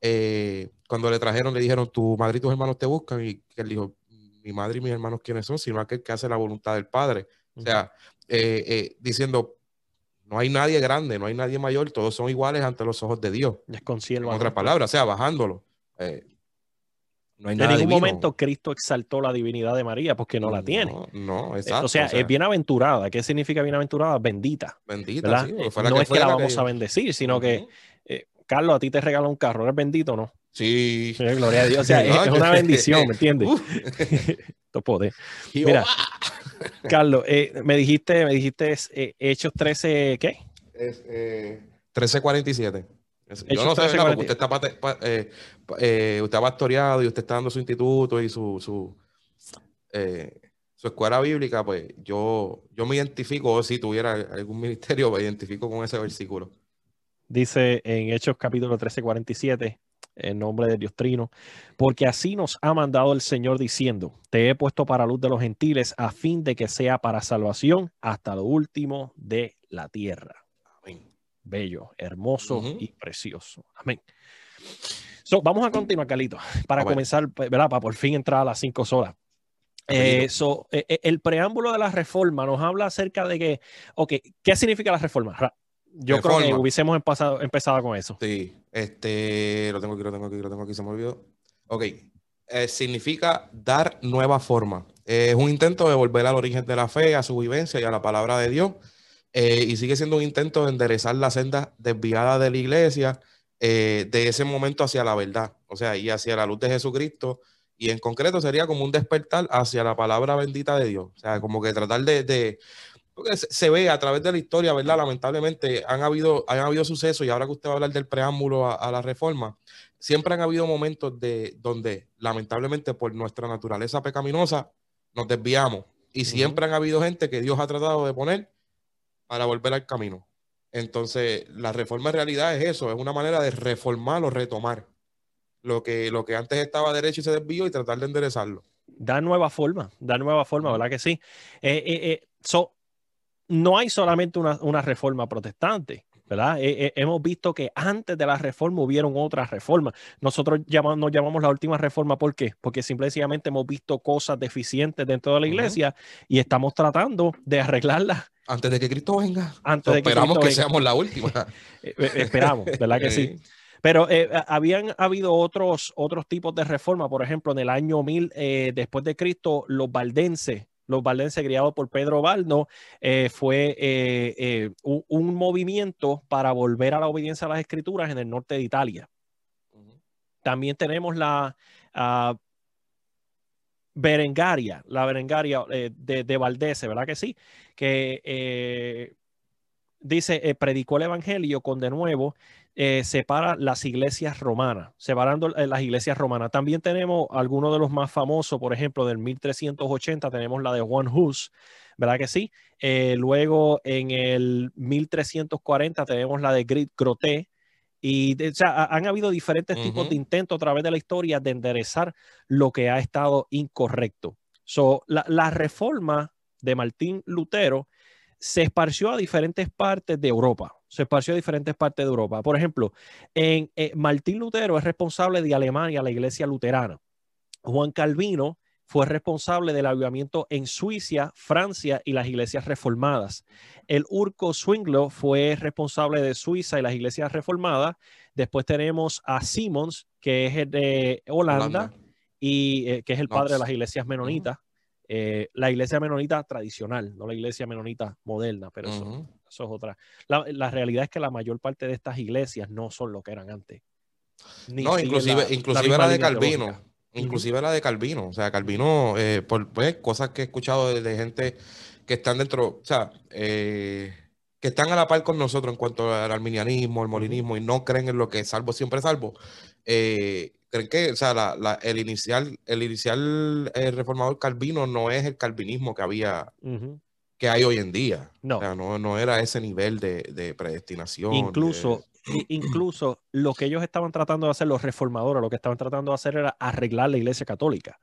eh, cuando le trajeron, le dijeron, tu madre y tus hermanos te buscan, y él dijo, mi madre y mis hermanos quiénes son, sino aquel que hace la voluntad del Padre. O sea, eh, eh, diciendo, no hay nadie grande, no hay nadie mayor, todos son iguales ante los ojos de Dios. En otras palabras, o sea, bajándolo. no hay en ningún momento Cristo exaltó la divinidad de María porque no, la tiene. No, exacto. O sea, es bienaventurada. ¿Qué significa bienaventurada? Bendita. Bendita, sí, no es que la vamos a bendecir, sino que Carlos, a ti te regala un carro, ¿eres bendito o no? Sí. gloria a Dios. O sea, es, una bendición, ¿me entiendes? Esto puede. Mira, Carlos, eh, me dijiste, me dijiste eh, Hechos 13, ¿qué? Es, 1347. Yo no sé, ¿verdad? Porque usted está, eh, eh, usted ha pastoreado y usted está dando su instituto y su, su, eh, su escuela bíblica, pues yo, yo me identifico, si tuviera algún ministerio, me identifico con ese versículo. Dice en Hechos capítulo 13, 47, en nombre de Dios Trino, porque así nos ha mandado el Señor diciendo, te he puesto para luz de los gentiles a fin de que sea para salvación hasta lo último de la tierra bello, hermoso y precioso. Amén. vamos a continuar, Carlito, para comenzar, ¿verdad? Para por fin entrar a las cinco horas. Eh, eh, eh, el preámbulo de la reforma nos habla acerca de que, ok, ¿qué significa la reforma? Yo creo que hubiésemos empezado, empezado con eso. Sí, este, lo tengo aquí, lo tengo aquí, lo tengo aquí, se me olvidó. Ok, significa dar nueva forma. Es un intento de volver al origen de la fe, a su vivencia y a la palabra de Dios eh, y sigue siendo un intento de enderezar la senda desviada de la iglesia eh, de ese momento hacia la verdad, o sea, y hacia la luz de Jesucristo. Y en concreto sería como un despertar hacia la palabra bendita de Dios. O sea, como que tratar de, porque se ve a través de la historia, ¿verdad? Lamentablemente han habido, han habido sucesos y ahora que usted va a hablar del preámbulo a, a, la reforma, siempre han habido momentos de donde lamentablemente por nuestra naturaleza pecaminosa nos desviamos y siempre han habido gente que Dios ha tratado de poner para volver al camino. Entonces, la reforma en realidad es eso, es una manera de reformar o retomar lo que, lo que antes estaba derecho y se desvió y tratar de enderezarlo. Da nueva forma, da nueva forma, ¿verdad que sí? Eh, eh, eh, so, no hay solamente una, una reforma protestante. ¿verdad? hemos visto que antes de la reforma hubieron otras reformas. Nosotros llamamos, nos llamamos la última reforma, ¿por qué? Porque simplemente hemos visto cosas deficientes dentro de la iglesia y estamos tratando de arreglarlas antes de que Cristo venga. Antes esperamos que, seamos la última. Eh, eh, esperamos, ¿verdad que sí? Pero eh, habían habido otros, otros tipos de reforma, por ejemplo, en el año 1000 después de Cristo, los valdenses, los valdenses criados por Pedro Baldo, fue un, movimiento para volver a la obediencia a las escrituras en el norte de Italia. También tenemos la uh, Berengaria, la Berengaria de, de Valdese, ¿verdad que sí? que eh, dice, eh, predicó el Evangelio con de nuevo, eh, separa las iglesias romanas, separando las iglesias romanas. También tenemos algunos de los más famosos, por ejemplo, del 1380 tenemos la de Juan Hus, ¿verdad que sí? luego en el 1340 tenemos la de Grit Groté, y han habido diferentes tipos de intentos a través de la historia de enderezar lo que ha estado incorrecto. So, la, la reforma de Martín Lutero se esparció a diferentes partes de Europa. Se esparció a diferentes partes de Europa. Por ejemplo, en eh, Martín Lutero es responsable de Alemania, la iglesia luterana. Juan Calvino fue responsable del avivamiento en Suiza, Francia y las iglesias reformadas. El Urco Zwinglo fue responsable de Suiza y las iglesias reformadas. Después tenemos a Simons, que es de Holanda, y eh, que es el padre de las iglesias menonitas. Eh, la iglesia menonita tradicional, no la iglesia menonita moderna, pero eso, es otra. La, realidad es que la mayor parte de estas iglesias no son lo que eran antes. no, inclusive, la, inclusive la de Calvino. Inclusive la de Calvino. O sea, Calvino, eh, por pues, cosas que he escuchado de, gente que están dentro, o sea, eh, que están a la par con nosotros en cuanto al arminianismo, al molinismo, y no creen en lo que es salvo, siempre salvo. Eh, creen que, o sea, el inicial, el inicial eh, reformador calvino no es el calvinismo que había, que hay hoy en día. No. O sea, no, era ese nivel de, predestinación. Incluso, incluso lo que ellos estaban tratando de hacer, los reformadores, lo que estaban tratando de hacer era arreglar la iglesia católica.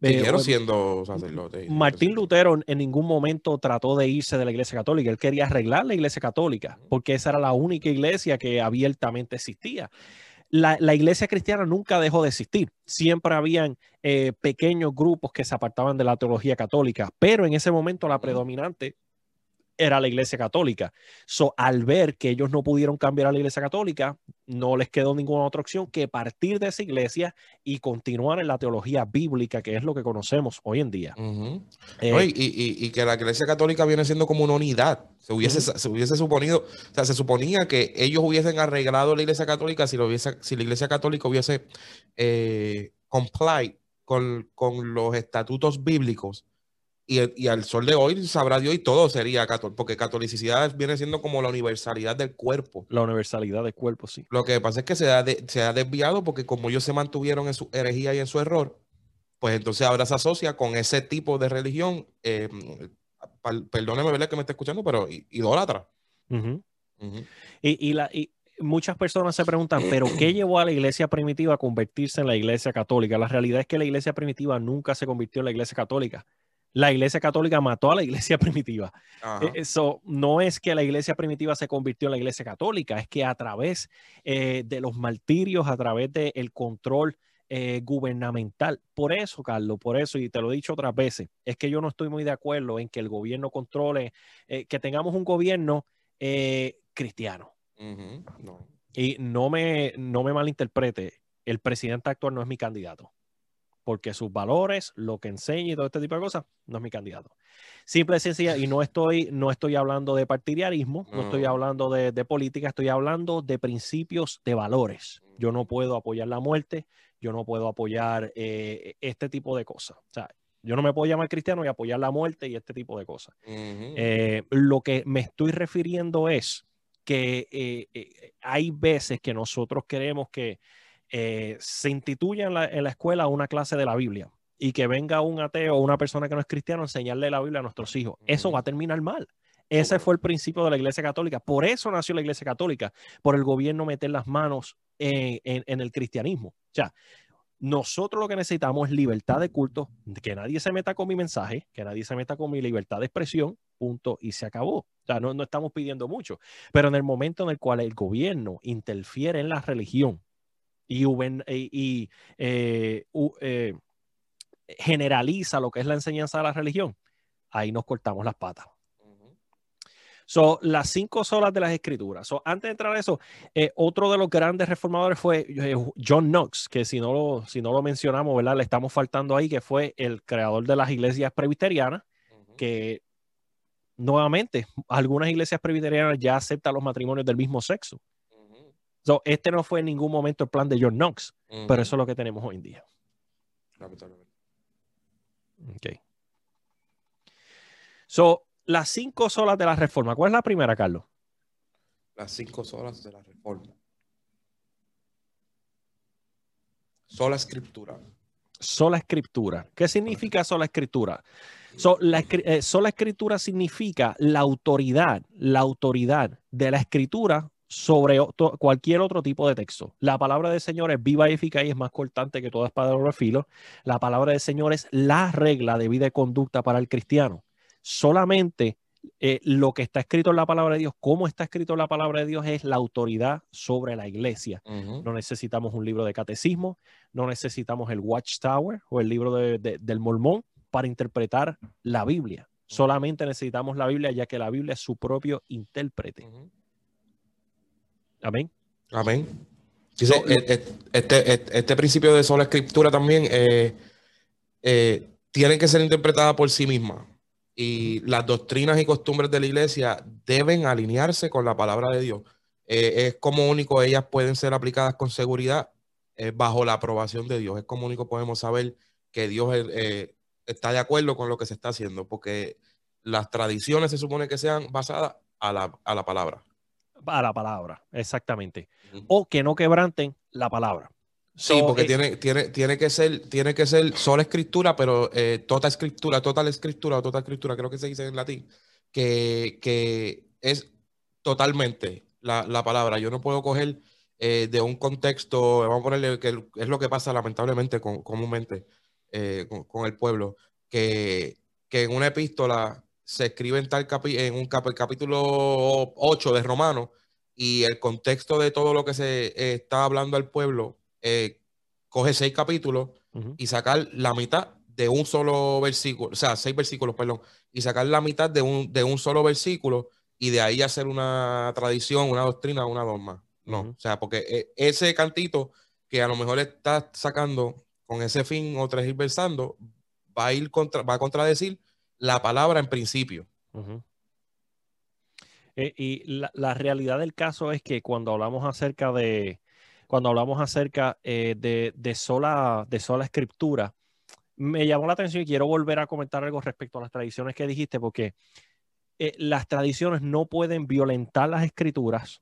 Siguieron siendo sacerdotes. Martín Lutero en ningún momento trató de irse de la iglesia católica. Él quería arreglar la iglesia católica porque esa era la única iglesia que abiertamente existía la, iglesia cristiana nunca dejó de existir. Siempre habían eh, pequeños grupos que se apartaban de la teología católica, pero en ese momento la predominante era la iglesia católica. So, al ver que ellos no pudieron cambiar a la iglesia católica, no les quedó ninguna otra opción que partir de esa iglesia y continuar en la teología bíblica, que es lo que conocemos hoy en día. Eh, y, que la iglesia católica viene siendo como una unidad. Se hubiese, se hubiese suponido, o sea, se suponía que ellos hubiesen arreglado la iglesia católica si, lo hubiese, si la iglesia católica hubiese eh, comply con, con los estatutos bíblicos Y, al sol de hoy sabrá Dios y todo sería católico, porque catolicidad viene siendo como la universalidad del cuerpo. La universalidad del cuerpo, sí. Lo que pasa es que se ha, se ha desviado porque como ellos se mantuvieron en su herejía y en su error, pues entonces ahora se asocia con ese tipo de religión, eh, perdóneme ¿verdad? que me esté escuchando, pero idólatra. Y, la, y muchas personas se preguntan, ¿pero qué llevó a la iglesia primitiva a convertirse en la iglesia católica? La realidad es que la iglesia primitiva nunca se convirtió en la iglesia católica la iglesia católica mató a la iglesia primitiva. Eso no es que la iglesia primitiva se convirtió en la iglesia católica, es que a través eh, de los martirios, a través del control eh, gubernamental. Por eso, Carlos, por eso, y te lo he dicho otras veces, es que yo no estoy muy de acuerdo en que el gobierno controle, eh, que tengamos un gobierno cristiano. Y no me, no me malinterprete, el presidente actual no es mi candidato porque sus valores, lo que enseña y todo este tipo de cosas, no es mi candidato. Simple y sencilla, y no estoy, no estoy hablando de partidarismo, no, estoy hablando de, política, estoy hablando de principios, de valores. Yo no puedo apoyar la muerte, yo no puedo apoyar eh, este tipo de cosas. O sea, yo no me puedo llamar cristiano y apoyar la muerte y este tipo de cosas. Eh, lo que me estoy refiriendo es que eh, hay veces que nosotros queremos que eh, se instituya en la, escuela una clase de la Biblia y que venga un ateo o una persona que no es cristiano a enseñarle la Biblia a nuestros hijos. Eso va a terminar mal. Ese fue el principio de la Iglesia Católica. Por eso nació la Iglesia Católica, por el gobierno meter las manos en, el cristianismo. O sea, nosotros lo que necesitamos es libertad de culto, que nadie se meta con mi mensaje, que nadie se meta con mi libertad de expresión, punto, y se acabó. O sea, no, no estamos pidiendo mucho. Pero en el momento en el cual el gobierno interfiere en la religión, y, eh, eh, generaliza lo que es la enseñanza de la religión, ahí nos cortamos las patas. Son las cinco solas de las escrituras. antes de entrar a eso, eh, otro de los grandes reformadores fue John Knox, que si no, lo, si no lo mencionamos, ¿verdad? Le estamos faltando ahí, que fue el creador de las iglesias presbiterianas, que nuevamente, algunas iglesias presbiterianas ya aceptan los matrimonios del mismo sexo este no fue en ningún momento el plan de John Knox, pero eso es lo que tenemos hoy en día. Ok. So, las cinco solas de la reforma. ¿Cuál es la primera, Carlos? Las cinco solas de la reforma. Sola escritura. Sola escritura. ¿Qué significa sola escritura? So, la, eh, sola escritura significa la autoridad, la autoridad de la escritura sobre cualquier otro tipo de texto. La palabra del Señor es viva y eficaz y es más cortante que toda espada de filo. La palabra del Señor es la regla de vida y conducta para el cristiano. Solamente eh, lo que está escrito en la palabra de Dios, cómo está escrito en la palabra de Dios, es la autoridad sobre la iglesia. No necesitamos un libro de catecismo, no necesitamos el Watchtower o el libro del Mormón para interpretar la Biblia. Solamente necesitamos la Biblia, ya que la Biblia es su propio intérprete. Amén. Amén. Dice, eh, eh, este, este, este, principio de sola escritura también eh, tiene que ser interpretada por sí misma. Y las doctrinas y costumbres de la iglesia deben alinearse con la palabra de Dios. es como único ellas pueden ser aplicadas con seguridad bajo la aprobación de Dios. Es como único podemos saber que Dios está de acuerdo con lo que se está haciendo, porque las tradiciones se supone que sean basadas a la, a la palabra a la palabra, exactamente. O que no quebranten la palabra. Sí, porque eh, tiene, tiene, tiene, que ser, tiene que ser sola escritura, pero eh, toda escritura, total escritura o total escritura, creo que se dice en latín, que, que es totalmente la, la, palabra. Yo no puedo coger eh, de un contexto, vamos a ponerle que es lo que pasa lamentablemente con, comúnmente con, con, el pueblo, que, que en una epístola se escribe en tal en un capítulo 8 de Romano y el contexto de todo lo que se eh, está hablando al pueblo eh, coge seis capítulos y sacar la mitad de un solo versículo, o sea, seis versículos, perdón, y sacar la mitad de un, de un solo versículo y de ahí hacer una tradición, una doctrina, una dogma. No, o sea, porque eh, ese cantito que a lo mejor está sacando con ese fin o transversando, va a ir contra, va a contradecir la palabra en principio. Eh, y la, realidad del caso es que cuando hablamos acerca de, cuando hablamos acerca eh, de, sola, de sola escritura, me llamó la atención y quiero volver a comentar algo respecto a las tradiciones que dijiste, porque eh, las tradiciones no pueden violentar las escrituras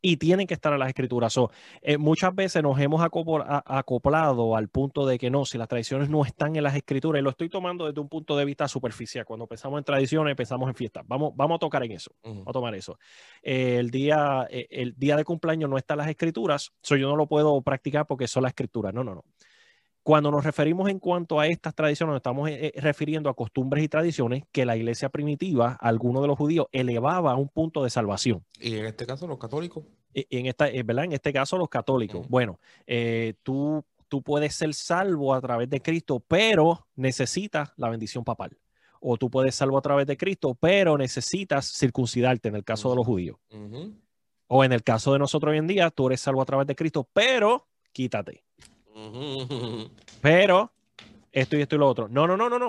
y tienen que estar en las escrituras. Eh, muchas veces nos hemos acoplado al punto de que no, si las tradiciones no están en las escrituras, y lo estoy tomando desde un punto de vista superficial. Cuando pensamos en tradiciones, pensamos en fiestas. Vamos, vamos a tocar en eso, vamos a tomar eso. Eh, el, día, el día de cumpleaños no está en las escrituras, so yo no lo puedo practicar porque son las escrituras. No, no, no. Cuando nos referimos en cuanto a estas tradiciones, nos estamos eh, eh, refiriendo a costumbres y tradiciones que la iglesia primitiva, algunos de los judíos, elevaba a un punto de salvación. Y en este caso los católicos. Y, en, esta, eh, ¿verdad? en este caso los católicos. Bueno, tú, tú puedes ser salvo a través de Cristo, pero necesitas la bendición papal. O tú puedes ser salvo a través de Cristo, pero necesitas circuncidarte en el caso de los judíos. O en el caso de nosotros hoy en día, tú eres salvo a través de Cristo, pero quítate. Pero esto y esto y lo otro. No, no, no, no, no.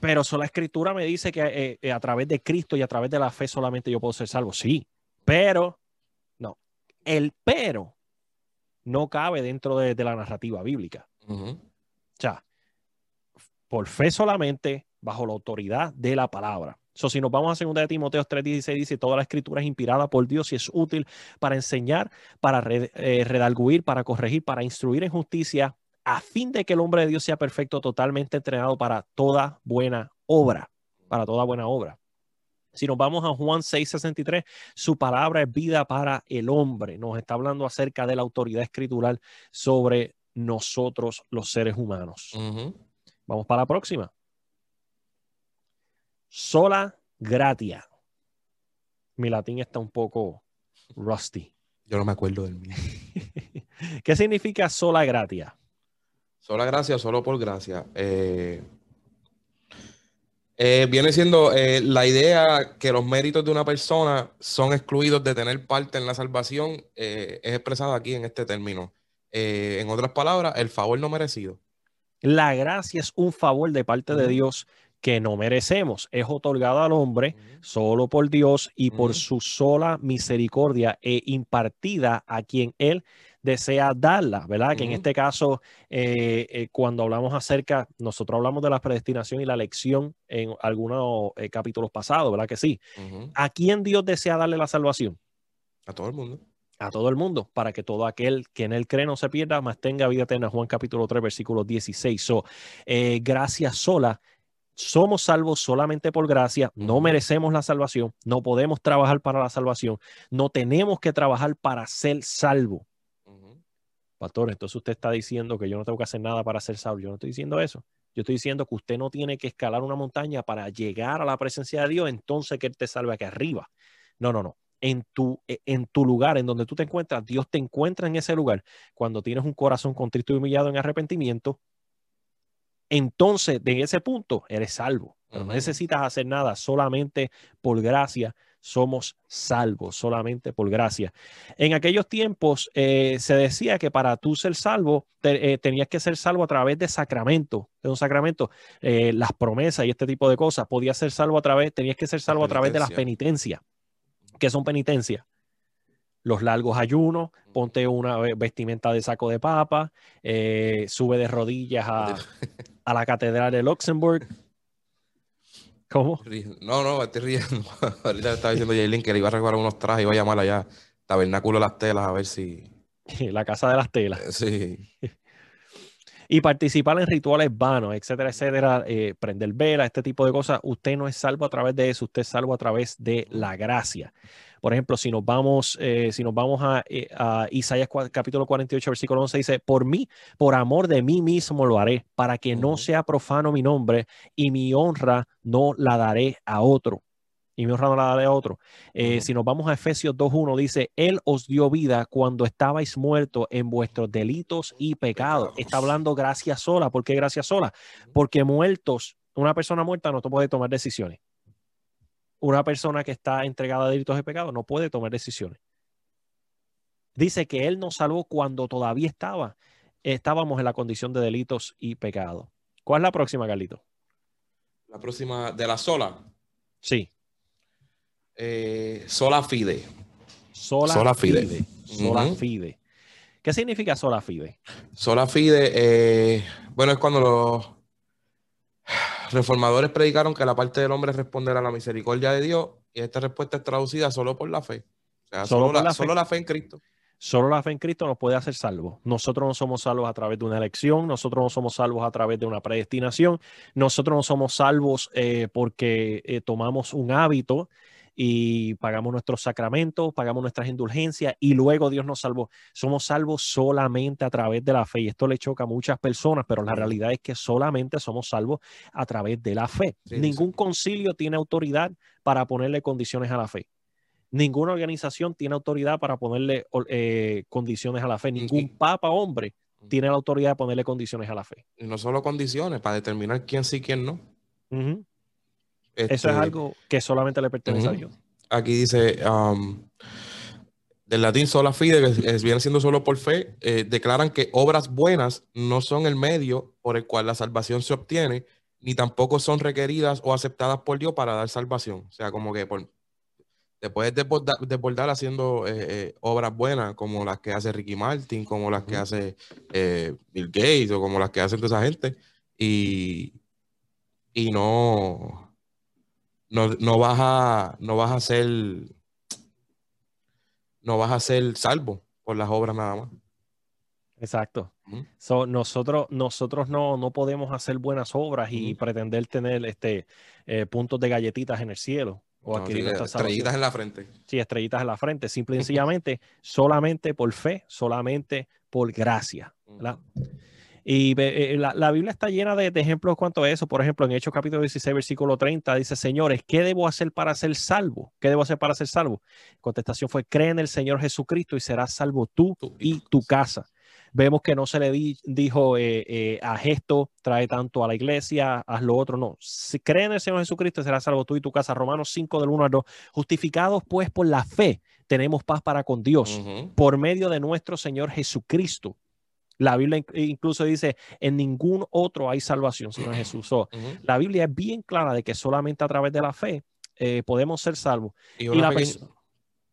Pero solo la escritura me dice que eh, eh, a través de Cristo y a través de la fe solamente yo puedo ser salvo. Sí, pero no. El pero no cabe dentro de, la narrativa bíblica. O sea, por fe solamente, bajo la autoridad de la palabra. So, si nos vamos a 2 de Timoteo 3:16, dice, toda la escritura es inspirada por Dios y es útil para enseñar, para eh, redarguir, para corregir, para instruir en justicia, a fin de que el hombre de Dios sea perfecto, totalmente entrenado para toda buena obra, para toda buena obra. Si nos vamos a Juan 6:63, su palabra es vida para el hombre. Nos está hablando acerca de la autoridad escritural sobre nosotros los seres humanos. Vamos para la próxima sola gratia. Mi latín está un poco rusty. Yo no me acuerdo del mío. ¿Qué significa sola gratia? Sola gracia, solo por gracia. Eh, eh, viene siendo eh, la idea que los méritos de una persona son excluidos de tener parte en la salvación, es expresada aquí en este término. en otras palabras, el favor no merecido. La gracia es un favor de parte de Dios que no merecemos. Es otorgado al hombre solo por Dios y por su sola misericordia e impartida a quien Él desea darla, ¿verdad? Que en este caso, eh, eh, cuando hablamos acerca, nosotros hablamos de la predestinación y la elección en algunos eh, capítulos pasados, ¿verdad? Que sí. ¿A quién Dios desea darle la salvación? A todo el mundo. A todo el mundo, para que todo aquel que en él cree no se pierda, más tenga vida eterna. Juan capítulo 3, versículo 16. So, gracia sola somos salvos solamente por gracia, no merecemos la salvación, no podemos trabajar para la salvación, no tenemos que trabajar para ser salvo. Pastor, entonces usted está diciendo que yo no tengo que hacer nada para ser salvo. Yo no estoy diciendo eso. Yo estoy diciendo que usted no tiene que escalar una montaña para llegar a la presencia de Dios, entonces que Él te salve aquí arriba. No, no, no. En tu, e, en tu lugar, en donde tú te encuentras, Dios te encuentra en ese lugar. Cuando tienes un corazón contrito y humillado en arrepentimiento, entonces de ese punto eres salvo. no necesitas hacer nada, solamente por gracia somos salvos, solamente por gracia. En aquellos tiempos eh, se decía que para tú ser salvo eh, tenías que ser salvo a través de sacramento, de un sacramento, eh, las promesas y este tipo de cosas. Podías ser salvo a través, tenías que ser salvo a través de las penitencias. ¿Qué son penitencias? Los largos ayunos, ponte una vestimenta de saco de papa, sube de rodillas a, a la Catedral de Luxemburg. ¿Cómo? No, no, estoy riendo. Ahorita estaba diciendo Jaylin que le iba a regalar unos trajes y iba a llamar allá, Tabernáculo de las Telas, a ver si. La Casa de las Telas. Sí. y participar en rituales vanos, etcétera, etcétera, eh, prender vela, este tipo de cosas. Usted no es salvo a través de eso, usted es salvo a través de la gracia. Por ejemplo, si nos vamos, eh, si nos vamos a, eh, Isaías capítulo 48, versículo 11, dice, por mí, por amor de mí mismo lo haré, para que no sea profano mi nombre y mi honra no la daré a otro. Y mi la a otro. Eh, si nos vamos a Efesios 2.1, dice, Él os dio vida cuando estabais muertos en vuestros delitos y pecados. Está hablando gracia sola. ¿Por qué gracia sola? Porque muertos, una persona muerta no puede tomar decisiones una persona que está entregada a delitos de pecado no puede tomar decisiones. Dice que Él nos salvó cuando todavía estaba, estábamos en la condición de delitos y pecado. ¿Cuál es la próxima, Carlito? La próxima de la sola. Sí. Eh, sola fide. Sola, fide. Sola fide. ¿Qué significa sola fide? Sola fide, eh, bueno, es cuando los reformadores predicaron que la parte del hombre es responder a la misericordia de Dios y esta respuesta es traducida solo por la fe. O sea, solo, la, solo la fe en Cristo. Solo la fe en Cristo nos puede hacer salvos. Nosotros no somos salvos a través de una elección, nosotros no somos salvos a través de una predestinación, nosotros no somos salvos eh, porque eh, tomamos un hábito y pagamos nuestros sacramentos, pagamos nuestras indulgencias y luego Dios nos salvó. Somos salvos solamente a través de la fe y esto le choca a muchas personas, pero la realidad es que solamente somos salvos a través de la fe. Ningún concilio tiene autoridad para ponerle condiciones a la fe. Ninguna organización tiene autoridad para ponerle eh, condiciones a la fe. Ningún papa hombre tiene la autoridad de ponerle condiciones a la fe. Y no solo condiciones, para determinar quién sí, quién no. Eso es este, algo que solamente le pertenece a Dios. Aquí dice, um, del latín sola fide, que viene siendo solo por fe, eh, declaran que obras buenas no son el medio por el cual la salvación se obtiene, ni tampoco son requeridas o aceptadas por Dios para dar salvación. O sea, como que por, te puedes desbordar, haciendo eh, eh, obras buenas como las que hace Ricky Martin, como las que hace eh, Bill Gates o como las que hacen toda esa gente y, y no, no, vas a, no vas a ser no vas a ser salvo por las obras nada más. Exacto. nosotros nosotros no, no, podemos hacer buenas obras y pretender tener este, puntos de galletitas en el cielo. O estrellitas en la frente. Sí, estrellitas en la frente. Simple y sencillamente, solamente por fe, solamente por gracia. Y eh, la, Biblia está llena de, ejemplos cuanto a eso. Por ejemplo, en Hechos capítulo 16, versículo 30, dice, señores, ¿qué debo hacer para ser salvo? ¿Qué debo hacer para ser salvo? Contestación fue, cree en el Señor Jesucristo y serás salvo tú y tu casa. Vemos que no se le dijo eh, eh, a gesto, trae tanto a la iglesia, haz lo otro. No, si creen en el Señor Jesucristo, será salvo tú y tu casa. Romanos 5 del 1 al 2. Justificados pues por la fe, tenemos paz para con Dios por medio de nuestro Señor Jesucristo. La Biblia incluso dice, en ningún otro hay salvación sino en Jesús. La Biblia es bien clara de que solamente a través de la fe eh, podemos ser salvos. Y, la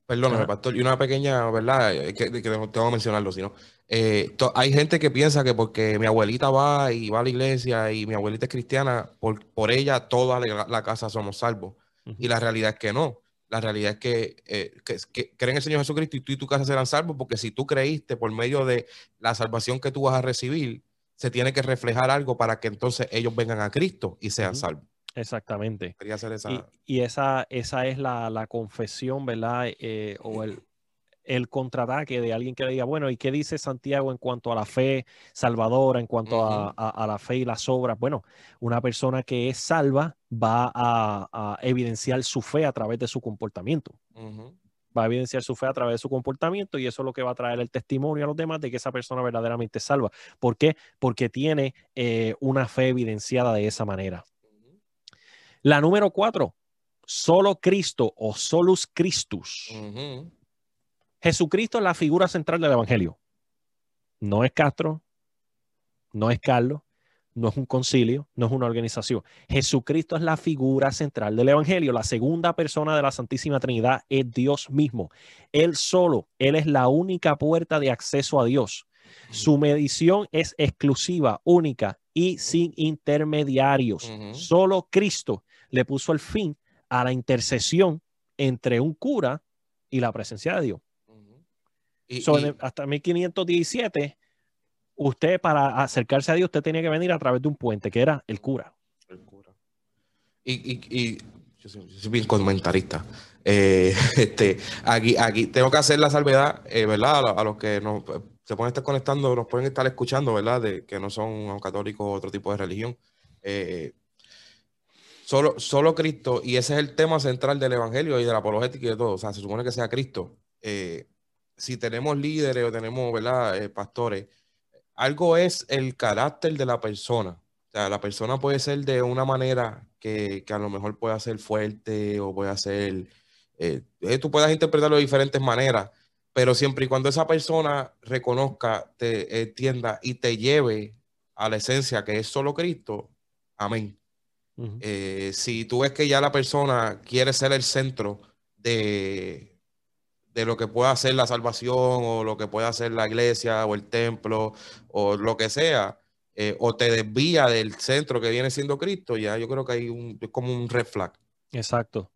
Perdóname, pastor, y una pequeña, ¿verdad? Que, que tengo que mencionarlo, sino eh, hay gente que piensa que porque mi abuelita va y va a la iglesia y mi abuelita es cristiana, por, por ella toda la, casa somos salvos. Y la realidad es que no. La realidad es que, eh, que, creen en el Señor Jesucristo y tú y tu casa serán salvos, porque si tú creíste por medio de la salvación que tú vas a recibir, se tiene que reflejar algo para que entonces ellos vengan a Cristo y sean salvos. Exactamente. Quería hacer esa... Y, esa, esa es la, confesión, ¿verdad? Eh, o el, el contraataque de alguien que diga, bueno, ¿y qué dice Santiago en cuanto a la fe salvadora, en cuanto a, la fe y las obras? Bueno, una persona que es salva va a, evidenciar su fe a través de su comportamiento. Va a evidenciar su fe a través de su comportamiento y eso es lo que va a traer el testimonio a los demás de que esa persona verdaderamente es salva. ¿Por qué? Porque tiene eh, una fe evidenciada de esa manera. La número cuatro, solo Cristo o solus Christus. Jesucristo es la figura central del Evangelio. No es Castro, no es Carlos, no es un concilio, no es una organización. Jesucristo es la figura central del Evangelio. La segunda persona de la Santísima Trinidad es Dios mismo. Él solo, Él es la única puerta de acceso a Dios. Su medición es exclusiva, única y sin intermediarios. Solo Cristo le puso el fin a la intercesión entre un cura y la presencia de Dios. Hasta 1517, usted para acercarse a Dios, usted tenía que venir a través de un puente, que era el cura. El cura. Y, yo, soy, bien comentarista. Eh, este, aquí, aquí tengo que hacer la salvedad, eh, ¿verdad? A, los que nos, se pueden estar conectando, nos pueden estar escuchando, ¿verdad? De que no son católicos o otro tipo de religión. Eh, Solo, solo Cristo, y ese es el tema central del Evangelio y de la apologética y de todo. O sea, se supone que sea Cristo. Eh, si tenemos líderes o tenemos, ¿verdad? Eh, pastores, algo es el carácter de la persona. O sea, la persona puede ser de una manera que, a lo mejor pueda ser fuerte o puede ser. Eh, tú puedas interpretarlo de diferentes maneras, pero siempre y cuando esa persona reconozca, te entienda y te lleve a la esencia que es solo Cristo, amén. Eh, si tú ves que ya la persona quiere ser el centro de, de lo que pueda hacer la salvación o lo que pueda hacer la iglesia o el templo o lo que sea, eh, o te desvía del centro que viene siendo Cristo, ya yo creo que hay un, es como un red flag. Exacto.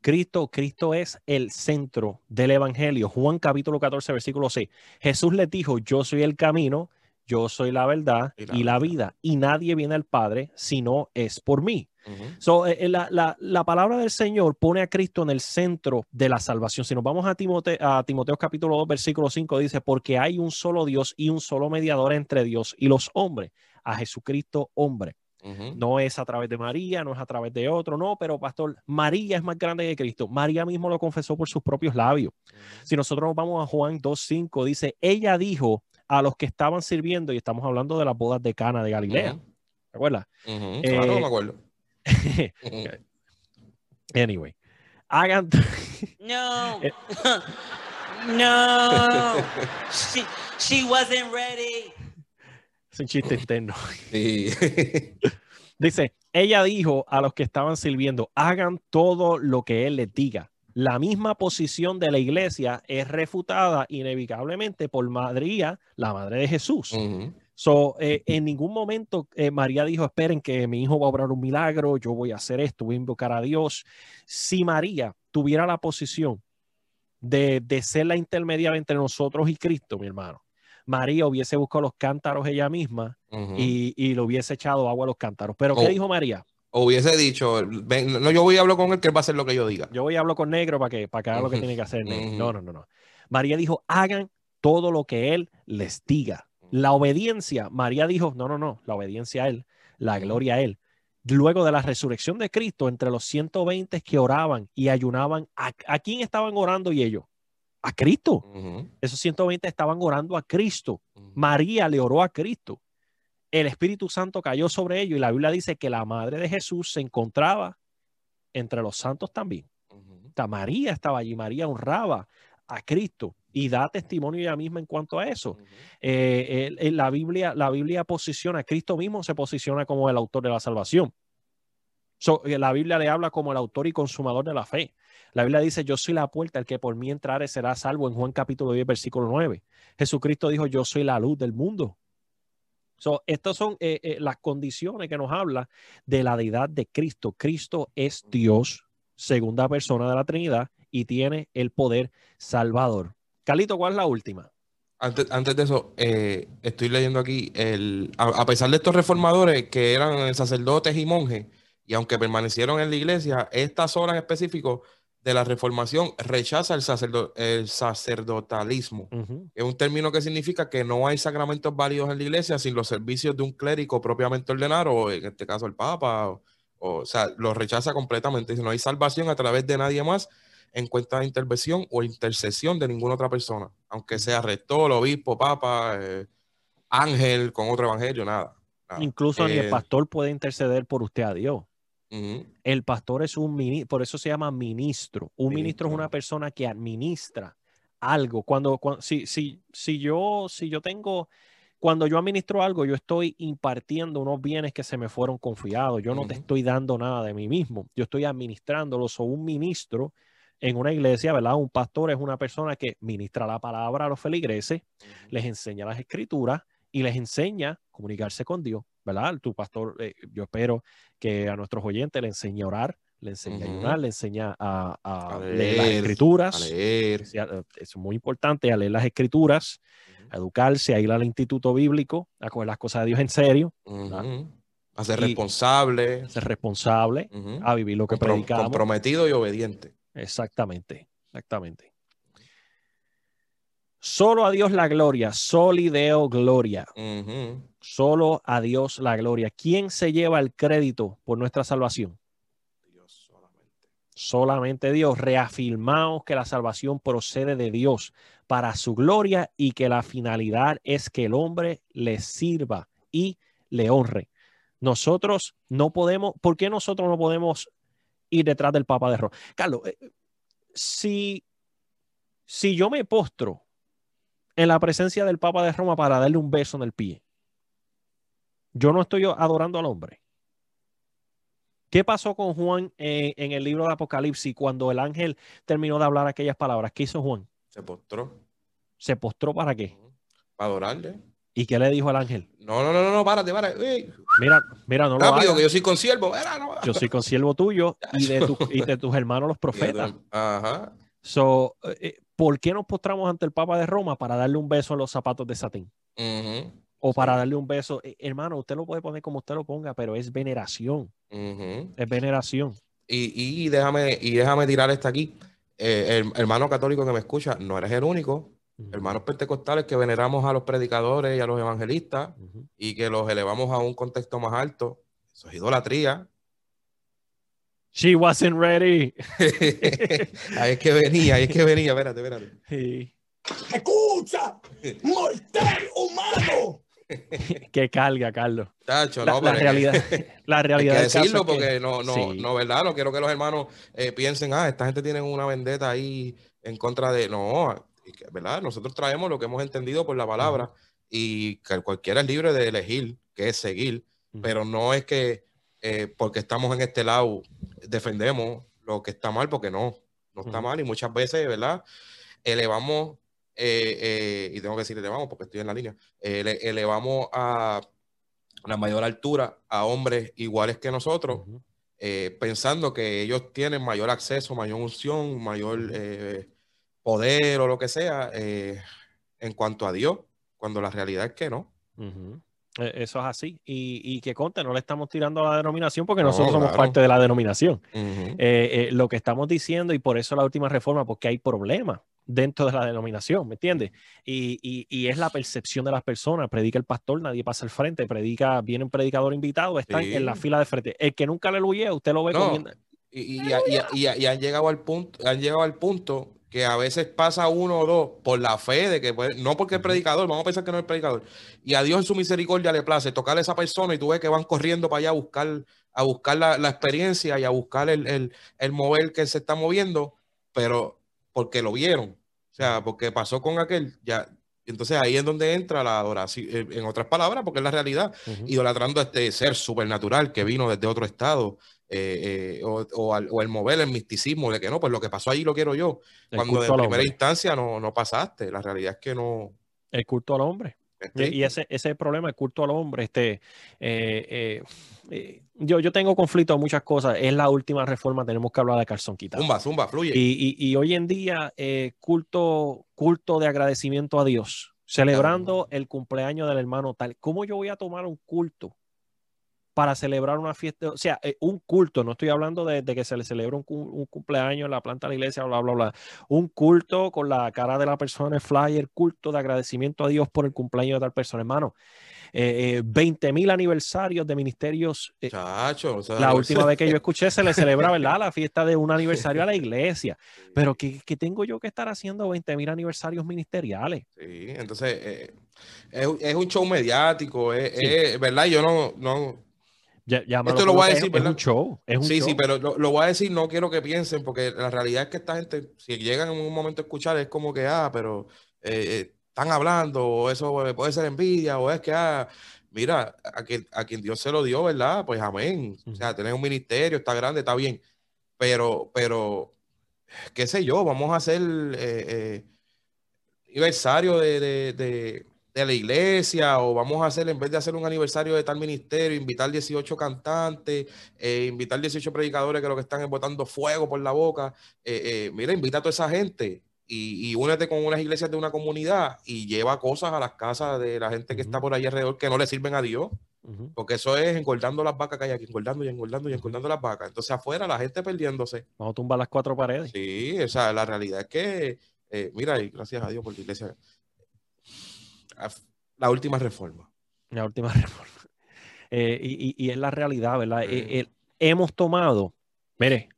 Cristo, Cristo es el centro del Evangelio. Juan capítulo 14, versículo 6. Jesús les dijo, yo soy el camino, yo soy la verdad y la, vida, y nadie viene al Padre si no es por mí. Eh, eh, la, palabra del Señor pone a Cristo en el centro de la salvación. Si nos vamos a, Timoteo, a Timoteo capítulo 2, versículo 5, dice, porque hay un solo Dios y un solo mediador entre Dios y los hombres, a Jesucristo hombre. No es a través de María, no es a través de otro, no, pero pastor, María es más grande que Cristo. María mismo lo confesó por sus propios labios. Si nosotros nos vamos a Juan 2.5, dice, ella dijo a los que estaban sirviendo, y estamos hablando de las bodas de Cana de Galilea, ¿te acuerdas? claro, me acuerdo. anyway, hagan. no. Eh. no. She, she wasn't ready. Es un chiste interno. Dice, ella dijo a los que estaban sirviendo, hagan todo lo que él les diga. La misma posición de la iglesia es refutada inevitablemente por María, la madre de Jesús. So, eh, en ningún momento eh, María dijo, esperen que mi hijo va a obrar un milagro, yo voy a hacer esto, voy a invocar a Dios. Si María tuviera la posición de, ser la intermediaria entre nosotros y Cristo, mi hermano, María hubiese buscado los cántaros ella misma y, y, le hubiese echado agua a los cántaros. Pero, ¿qué dijo María? O hubiese dicho, no, yo voy a hablar con él, que él va a hacer lo que yo diga. Yo voy a hablar con negro para que, para que haga lo que tiene que hacer. No, no, no, no. María dijo, hagan todo lo que él les diga. La obediencia, María dijo, no, no, no, la obediencia a Él, la gloria a Él. Luego de la resurrección de Cristo, entre los 120 que oraban y ayunaban, ¿a, quién estaban orando y ellos? A Cristo. Esos 120 estaban orando a Cristo. María le oró a Cristo. El Espíritu Santo cayó sobre ellos y la Biblia dice que la madre de Jesús se encontraba entre los santos también. María estaba allí, María honraba a Cristo y da testimonio ella misma en cuanto a eso. Eh, la, Biblia, la Biblia posiciona, Cristo mismo se posiciona como el autor de la salvación. Eh, la Biblia le habla como el autor y consumador de la fe. La Biblia dice, yo soy la puerta, el que por mí entrare será salvo en Juan capítulo 10, versículo 9. Jesucristo dijo, yo soy la luz del mundo. So, estas son eh, las condiciones que nos habla de la deidad de Cristo. Cristo es Dios, segunda persona de la Trinidad, y tiene el poder salvador. Calito, ¿cuál es la última? Antes, de eso, eh, estoy leyendo aquí, el, a, pesar de estos reformadores que eran sacerdotes y monjes, y aunque permanecieron en la iglesia, esta zona en de la reformación rechaza el, el sacerdotalismo. Es un término que significa que no hay sacramentos válidos en la iglesia sin los servicios de un clérigo propiamente ordenado, o en este caso el Papa, o, o sea, lo rechaza completamente. Si no hay salvación a través de nadie más, en cuenta de intervención o intercesión de ninguna otra persona, aunque sea rector, obispo, papa, eh, ángel con otro evangelio, nada. Incluso ni el eh, pastor puede interceder por usted a Dios. El pastor es un ministro, por eso se llama ministro. Un ministro, es una persona que administra algo. Cuando, si, si, si, yo, si yo tengo, cuando yo administro algo, yo estoy impartiendo unos bienes que se me fueron confiados. Yo no te estoy dando nada de mí mismo. Yo estoy administrándolos. O un ministro en una iglesia, ¿verdad? Un pastor es una persona que ministra la palabra a los feligreses, les enseña las escrituras y les enseña a comunicarse con Dios, ¿verdad? Tu pastor, eh, yo espero que a nuestros oyentes le enseñe a orar, le enseñe a ayunar, le enseña a, leer, las escrituras. Eh, es muy importante, a leer las escrituras, a educarse, a ir al instituto bíblico, a coger las cosas de Dios en serio. A ser responsable. A ser responsable, a vivir lo que predicamos. Comprometido y obediente. Exactamente, exactamente. Solo a Dios la gloria, solideo gloria. Solo a Dios la gloria. ¿Quién se lleva el crédito por nuestra salvación? Dios solamente. Solamente Dios. Reafirmamos que la salvación procede de Dios para su gloria y que la finalidad es que el hombre le sirva y le honre. Nosotros no podemos, ¿por qué nosotros no podemos ir detrás del Papa de Roma. Carlos, eh, si, si yo me postro en la presencia del Papa de Roma para darle un beso en el pie, yo no estoy adorando al hombre. ¿Qué pasó con Juan en el libro de Apocalipsis cuando el ángel terminó de hablar aquellas palabras? ¿Qué hizo Juan? Se postró. ¿Se postró para qué? Para adorarle. ¿Y qué le dijo al ángel? No, no, no, no, párate, párate. Mira, mira, no Rápido, que yo soy consiervo. Yo soy consiervo tuyo y de, y de tus hermanos los profetas. Ajá. So, eh, ¿Por qué nos postramos ante el Papa de Roma? Para darle un beso en los zapatos de satín. O para darle un beso. Eh, hermano, usted lo puede poner como usted lo ponga, pero es veneración. Es veneración. Y, déjame, y déjame tirar esta aquí. Eh, el, hermano católico que me escucha, no eres el único. Hermanos pentecostales que veneramos a los predicadores y a los evangelistas y que los elevamos a un contexto más alto. Eso es idolatría. She wasn't ready. ahí es que venía, ahí es que venía. Espérate, espérate. Sí. ¡Escucha! ¡Mortal humano! que carga, Carlos. Tacho, la, no, la realidad, la realidad hay que decirlo porque no, no, no, ¿verdad? No quiero que los hermanos eh, piensen, ah, esta gente tiene una vendetta ahí en contra de. No, ¿verdad? Nosotros traemos lo que hemos entendido por la palabra y que cualquiera es libre de elegir qué es seguir, pero no es que eh, porque estamos en este lado defendemos lo que está mal, porque no, no está mal y muchas veces, ¿verdad? Elevamos eh, eh, y tengo que decir elevamos porque estoy en la línea, elevamos a la mayor altura a hombres iguales que nosotros, pensando que ellos tienen mayor acceso, mayor unción, mayor poder o lo que sea en cuanto a Dios, cuando la realidad es que no. E, eso es así. Y, que conte, no le estamos tirando a la denominación porque nosotros somos parte de la denominación. lo que estamos diciendo, y por eso la última reforma, porque hay problemas dentro de la denominación, ¿me entiendes? Y, y, es la percepción de las personas. Predica el pastor, nadie pasa al frente. Predica, viene un predicador invitado, está en la fila de frente. El que nunca le huye, usted lo ve comiendo. Y, y, han llegado al punto, han llegado al punto que a veces pasa uno o dos por la fe de que no porque es predicador, vamos a pensar que no es predicador. Y a Dios en su misericordia le place tocar a esa persona y tú ves que van corriendo para allá a buscar, a buscar la, experiencia y a buscar el, el, el mover que se está moviendo, pero porque lo vieron. O sea, porque pasó con aquel, ya. Entonces ahí es donde entra la adoración, eh, en otras palabras, porque es la realidad, idolatrando a este ser supernatural que vino desde otro estado, eh, eh, o, o, el mover el misticismo de que no, pues lo que pasó ahí lo quiero yo. Cuando en primera instancia no, no pasaste, la realidad es que no. El culto al hombre. Y ese, ese es el problema, el culto al hombre. Este, yo, yo tengo conflicto en muchas cosas. Es la última reforma, tenemos que hablar de calzón quitado. Zumba, zumba, fluye. Y, y, hoy en día, eh, culto, culto de agradecimiento a Dios, celebrando el cumpleaños del hermano tal. ¿Cómo yo voy a tomar un culto para celebrar una fiesta? O sea, eh, un culto, no estoy hablando de, que se le celebra un, un, cumpleaños en la planta de la iglesia, bla, bla, bla. Un culto con la cara de la persona en el flyer, culto de agradecimiento a Dios por el cumpleaños de tal persona, hermano eh, 20 eh, mil aniversarios de ministerios. Eh, Chacho, la última vez que yo escuché se le celebra, ¿verdad? La fiesta de un aniversario a la iglesia. Pero ¿qué, tengo yo que estar haciendo 20 mil aniversarios ministeriales? Sí, entonces es, un show mediático, es, ¿verdad? Yo no... no esto lo voy a decir, es, un show. Es un sí, sí, pero lo, voy a decir, no quiero que piensen, porque la realidad es que esta gente, si llegan en un momento a escuchar, es como que, ah, pero están hablando, o eso puede ser envidia, o es que, ah, mira, a quien, a quien Dios se lo dio, ¿verdad? Pues amén. O sea, tener un ministerio, está grande, está bien. Pero, pero, qué sé yo, vamos a hacer eh, eh aniversario de, de, de, la iglesia, o vamos a hacer, en vez de hacer un aniversario de tal ministerio, invitar 18 cantantes, eh, invitar 18 predicadores que lo que están es botando fuego por la boca. Eh, eh, mira, invita a toda esa gente y, únete con unas iglesias de una comunidad y lleva cosas a las casas de la gente que está por ahí alrededor que no le sirven a Dios. Porque eso es engordando las vacas que hay aquí, engordando y engordando y engordando las vacas. Entonces afuera la gente perdiéndose. Vamos a tumbar las cuatro paredes. Sí, o sea, la realidad es que, mira, y gracias a Dios por la iglesia. La última reforma. La última reforma. Eh, y, es la realidad, ¿verdad? Eh, hemos tomado, mire,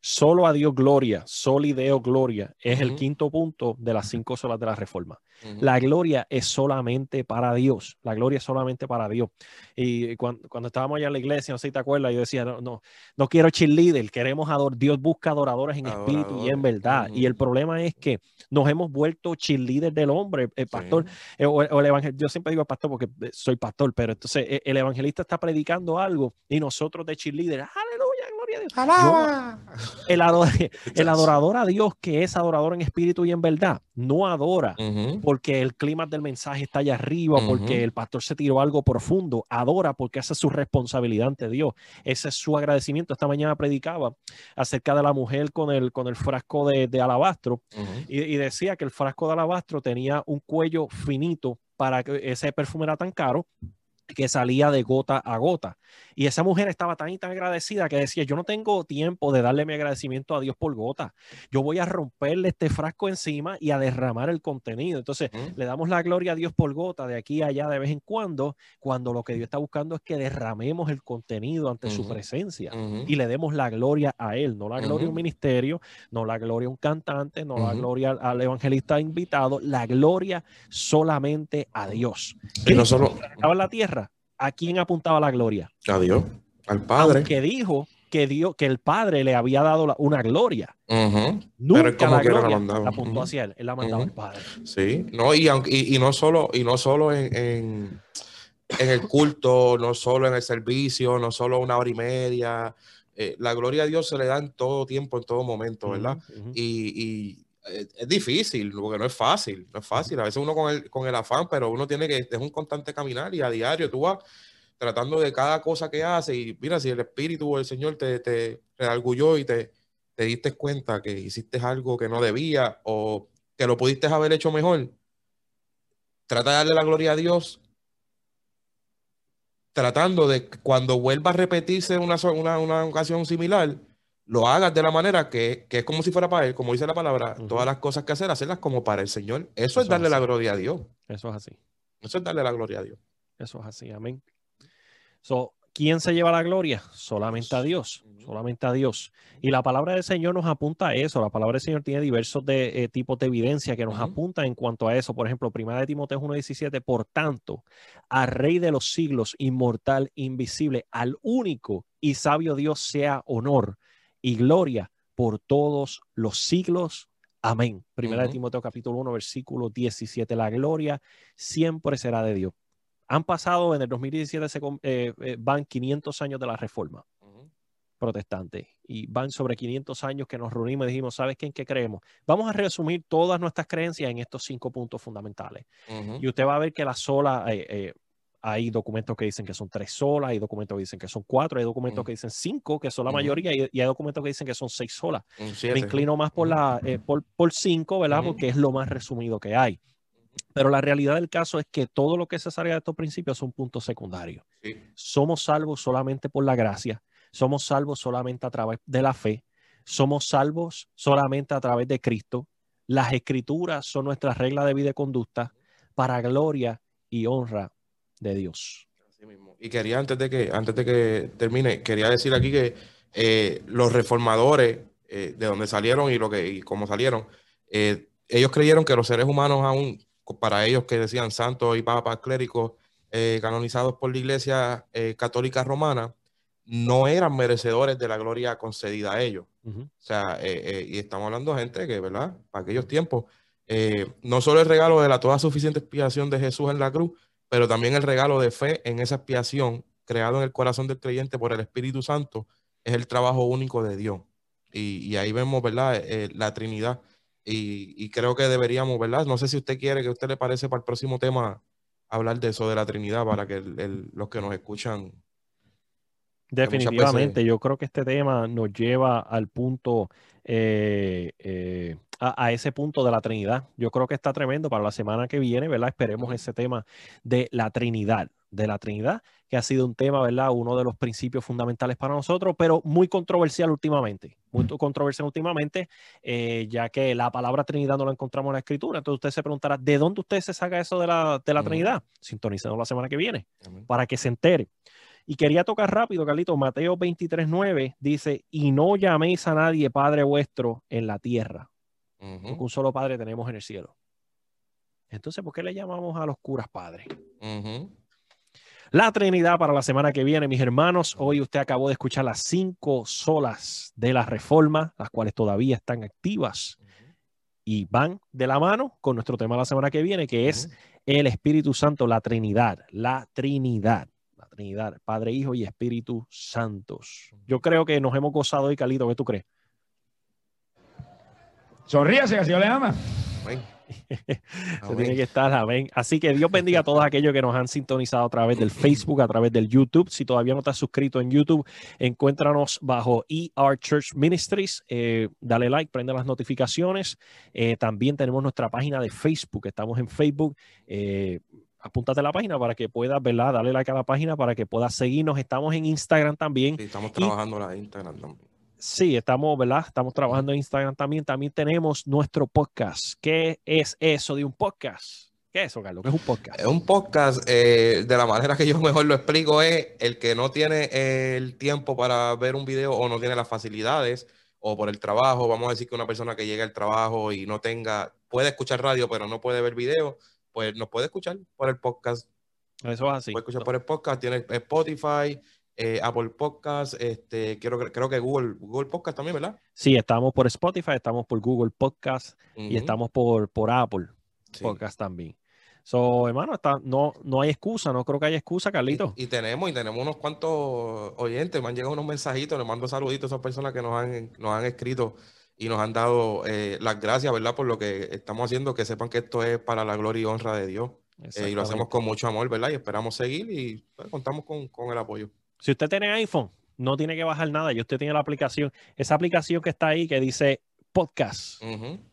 Solo a Dios gloria, solideo gloria, es el quinto punto de las cinco solas de la reforma. La gloria es solamente para Dios, la gloria es solamente para Dios. Y cuando, estábamos allá en la iglesia, no sé si te acuerdas, yo decía, no, no, no quiero cheerleader, queremos adorar, Dios busca adoradores en espíritu y en verdad. Y el problema es que nos hemos vuelto cheerleader del hombre, el pastor, eh, o, el evangelista, yo siempre digo pastor porque eh, soy pastor, pero entonces eh, el evangelista está predicando algo y nosotros de cheerleader, aleluya, gloria a Dios. el, el, adorador a Dios, que es adorador en espíritu y en verdad, no adora porque el clima del mensaje está allá arriba, porque el pastor se tiró algo profundo. Adora porque esa es su responsabilidad ante Dios. Ese es su agradecimiento. Esta mañana predicaba acerca de la mujer con el, con el frasco de, alabastro y decía que el frasco de alabastro tenía un cuello finito para que ese perfume era tan caro que salía de gota a gota. Y esa mujer estaba tan y tan agradecida que decía, yo no tengo tiempo de darle mi agradecimiento a Dios por gota. Yo voy a romperle este frasco encima y a derramar el contenido. Entonces, le damos la gloria a Dios por gota de aquí a allá de vez en cuando, cuando lo que Dios está buscando es que derramemos el contenido ante su presencia y le demos la gloria a Él, no la gloria a un ministerio, no la gloria a un cantante, no la gloria al evangelista invitado, la gloria solamente a Dios. Y no solo... En la tierra ¿a quién apuntaba la gloria? A Dios, al Padre. Que dijo que, Dios, que el Padre le había dado una gloria. Nunca la gloria la, apuntó hacia él, él la mandaba al Padre. Sí, no, y, y, no solo, y no solo en, en, el culto, no solo en el servicio, no solo una hora y media. Eh, la gloria a Dios se le da en todo tiempo, en todo momento, ¿verdad? y, es difícil, porque no es fácil, no es fácil. A veces uno con el, con el afán, pero uno tiene que, es un constante caminar y a diario tú vas tratando de cada cosa que hace y mira, si el Espíritu o el Señor te, te y te, te diste cuenta que hiciste algo que no debía o que lo pudiste haber hecho mejor, trata de darle la gloria a Dios tratando de cuando vuelva a repetirse una, una, una ocasión similar, lo hagas de la manera que, es como si fuera para Él, como dice la palabra, todas las cosas que hacer, hacerlas como para el Señor. Eso, es darle la gloria a Dios. Eso es así. Eso es darle la gloria a Dios. Eso es así, amén. So, ¿Quién se lleva la gloria? Solamente a Dios, solamente a Dios. Y la palabra del Señor nos apunta a eso. La palabra del Señor tiene diversos de, eh, tipos de evidencia que nos apunta en cuanto a eso. Por ejemplo, Primera de Timoteo 1.17, por tanto, al Rey de los siglos, inmortal, invisible, al único y sabio Dios sea honor y gloria por todos los siglos. Amén. Primera de Timoteo capítulo 1, versículo 17. La gloria siempre será de Dios. Han pasado en el 2017, se, eh, eh, van 500 años de la reforma protestante y van sobre 500 años que nos reunimos y dijimos, ¿sabes qué? ¿En qué creemos? Vamos a resumir todas nuestras creencias en estos cinco puntos fundamentales. Y usted va a ver que la sola, eh, hay documentos que dicen que son tres solas, hay documentos que dicen que son cuatro, hay documentos que dicen cinco, que son la mayoría, y, hay documentos que dicen que son seis solas. Me inclino más por, la, eh, por, por, cinco, ¿verdad? Porque es lo más resumido que hay. Pero la realidad del caso es que todo lo que se salga de estos principios son puntos secundarios. Somos salvos solamente por la gracia, somos salvos solamente a través de la fe, somos salvos solamente a través de Cristo. Las escrituras son nuestra regla de vida y conducta para gloria y honra de Dios. Y quería, antes de que, antes de que termine, quería decir aquí que eh, los reformadores, eh, de donde salieron y lo que y cómo salieron, eh, ellos creyeron que los seres humanos aún, para ellos que decían santos y papas clérigos canonizados por la iglesia católica romana, no eran merecedores de la gloria concedida a ellos. O sea, y estamos hablando de gente que, ¿verdad? Para aquellos tiempos, no solo el regalo de la toda suficiente expiación de Jesús en la cruz, pero también el regalo de fe en esa expiación creado en el corazón del creyente por el Espíritu Santo es el trabajo único de Dios. Y, ahí vemos, ¿verdad? Eh, la Trinidad. Y, creo que deberíamos, ¿verdad? No sé si usted quiere que usted le parece para el próximo tema hablar de eso de la Trinidad para que los que nos escuchan. Definitivamente, yo creo que este tema nos lleva al punto eh, eh, a, ese punto de la Trinidad. Yo creo que está tremendo para la semana que viene, ¿verdad? Esperemos ese tema de la Trinidad, de la Trinidad, que ha sido un tema, ¿verdad? Uno de los principios fundamentales para nosotros, pero muy controversial últimamente, muy controversial últimamente, eh, ya que la palabra Trinidad no la encontramos en la Escritura. Entonces usted se preguntará, ¿de dónde usted se saca eso de la, de la Trinidad? Sintonizando la semana que viene, para que se entere. Y quería tocar rápido, Carlito, Mateo 23.9 dice, y no llaméis a nadie Padre vuestro en la tierra, porque un solo Padre tenemos en el cielo. Entonces, ¿por qué le llamamos a los curas Padre? La Trinidad para la semana que viene, mis hermanos. Hoy usted acabó de escuchar las cinco solas de la Reforma, las cuales todavía están activas y van de la mano con nuestro tema la semana que viene, que es el Espíritu Santo, la Trinidad, la Trinidad. Trinidad, Padre, Hijo y Espíritu Santos. Yo creo que nos hemos gozado hoy, Calito. ¿Qué tú crees? Sonríase, que Dios le ama. Se tiene que estar, amén. Así que Dios bendiga a todos aquellos que nos han sintonizado a través del Facebook, a través del YouTube. Si todavía no estás suscrito en YouTube, encuéntranos bajo ER Church Ministries. Eh, dale like, prende las notificaciones. Eh, también tenemos nuestra página de Facebook. Estamos en Facebook. Eh, apúntate a la página para que puedas, ¿verdad? Dale like a la página para que puedas seguirnos. Estamos en Instagram también. estamos trabajando en Instagram también. Sí, estamos, ¿verdad? Estamos trabajando en Instagram también. También tenemos nuestro podcast. ¿Qué es eso de un podcast? ¿Qué es eso, Carlos? ¿Qué es un podcast? Un podcast, eh, de la manera que yo mejor lo explico, es el que no tiene el tiempo para ver un video o no tiene las facilidades o por el trabajo. Vamos a decir que una persona que llega al trabajo y no tenga, puede escuchar radio, pero no puede ver video, pues nos puede escuchar por el podcast. Eso es así. Puede escuchar por el podcast, tiene Spotify, eh, Apple Podcast, este, creo, creo que Google, Google Podcast también, ¿verdad? Sí, estamos por Spotify, estamos por Google Podcast y estamos por, por Apple Podcast también. So, hermano, está, no, no hay excusa, no creo que haya excusa, Carlito. Y, tenemos, y tenemos unos cuantos oyentes, me han llegado unos mensajitos, les mando saluditos a esas personas que nos han, nos han escrito y nos han dado eh, las gracias, ¿verdad? Por lo que estamos haciendo, que sepan que esto es para la gloria y honra de Dios. Eh, y lo hacemos con mucho amor, ¿verdad? Y esperamos seguir y pues, contamos con, con el apoyo. Si usted tiene iPhone, no tiene que bajar nada. Y usted tiene la aplicación, esa aplicación que está ahí que dice podcast.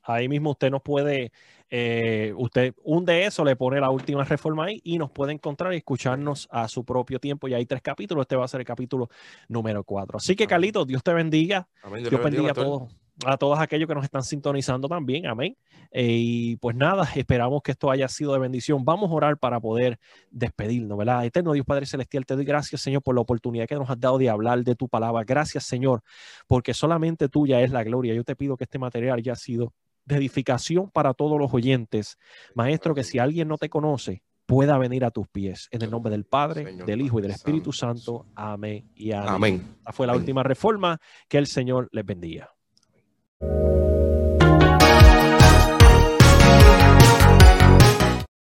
Ahí mismo usted nos puede, eh, usted un de eso le pone la última reforma ahí y nos puede encontrar y escucharnos a su propio tiempo. Y hay tres capítulos. Este va a ser el capítulo número cuatro. Así que, Carlitos, Dios te bendiga. Dios, bendiga a todos a todos aquellos que nos están sintonizando también. Amén. Eh, y pues nada, esperamos que esto haya sido de bendición. Vamos a orar para poder despedirnos, ¿verdad? Eterno Dios Padre Celestial, te doy gracias, Señor, por la oportunidad que nos has dado de hablar de tu palabra. Gracias, Señor, porque solamente tuya es la gloria. Yo te pido que este material haya sido de edificación para todos los oyentes. Maestro, que si alguien no te conoce, pueda venir a tus pies. En el nombre del Padre, del Hijo y del Espíritu Santo. Amén y amén. amén. Esta fue la última reforma. Que el Señor les bendiga. you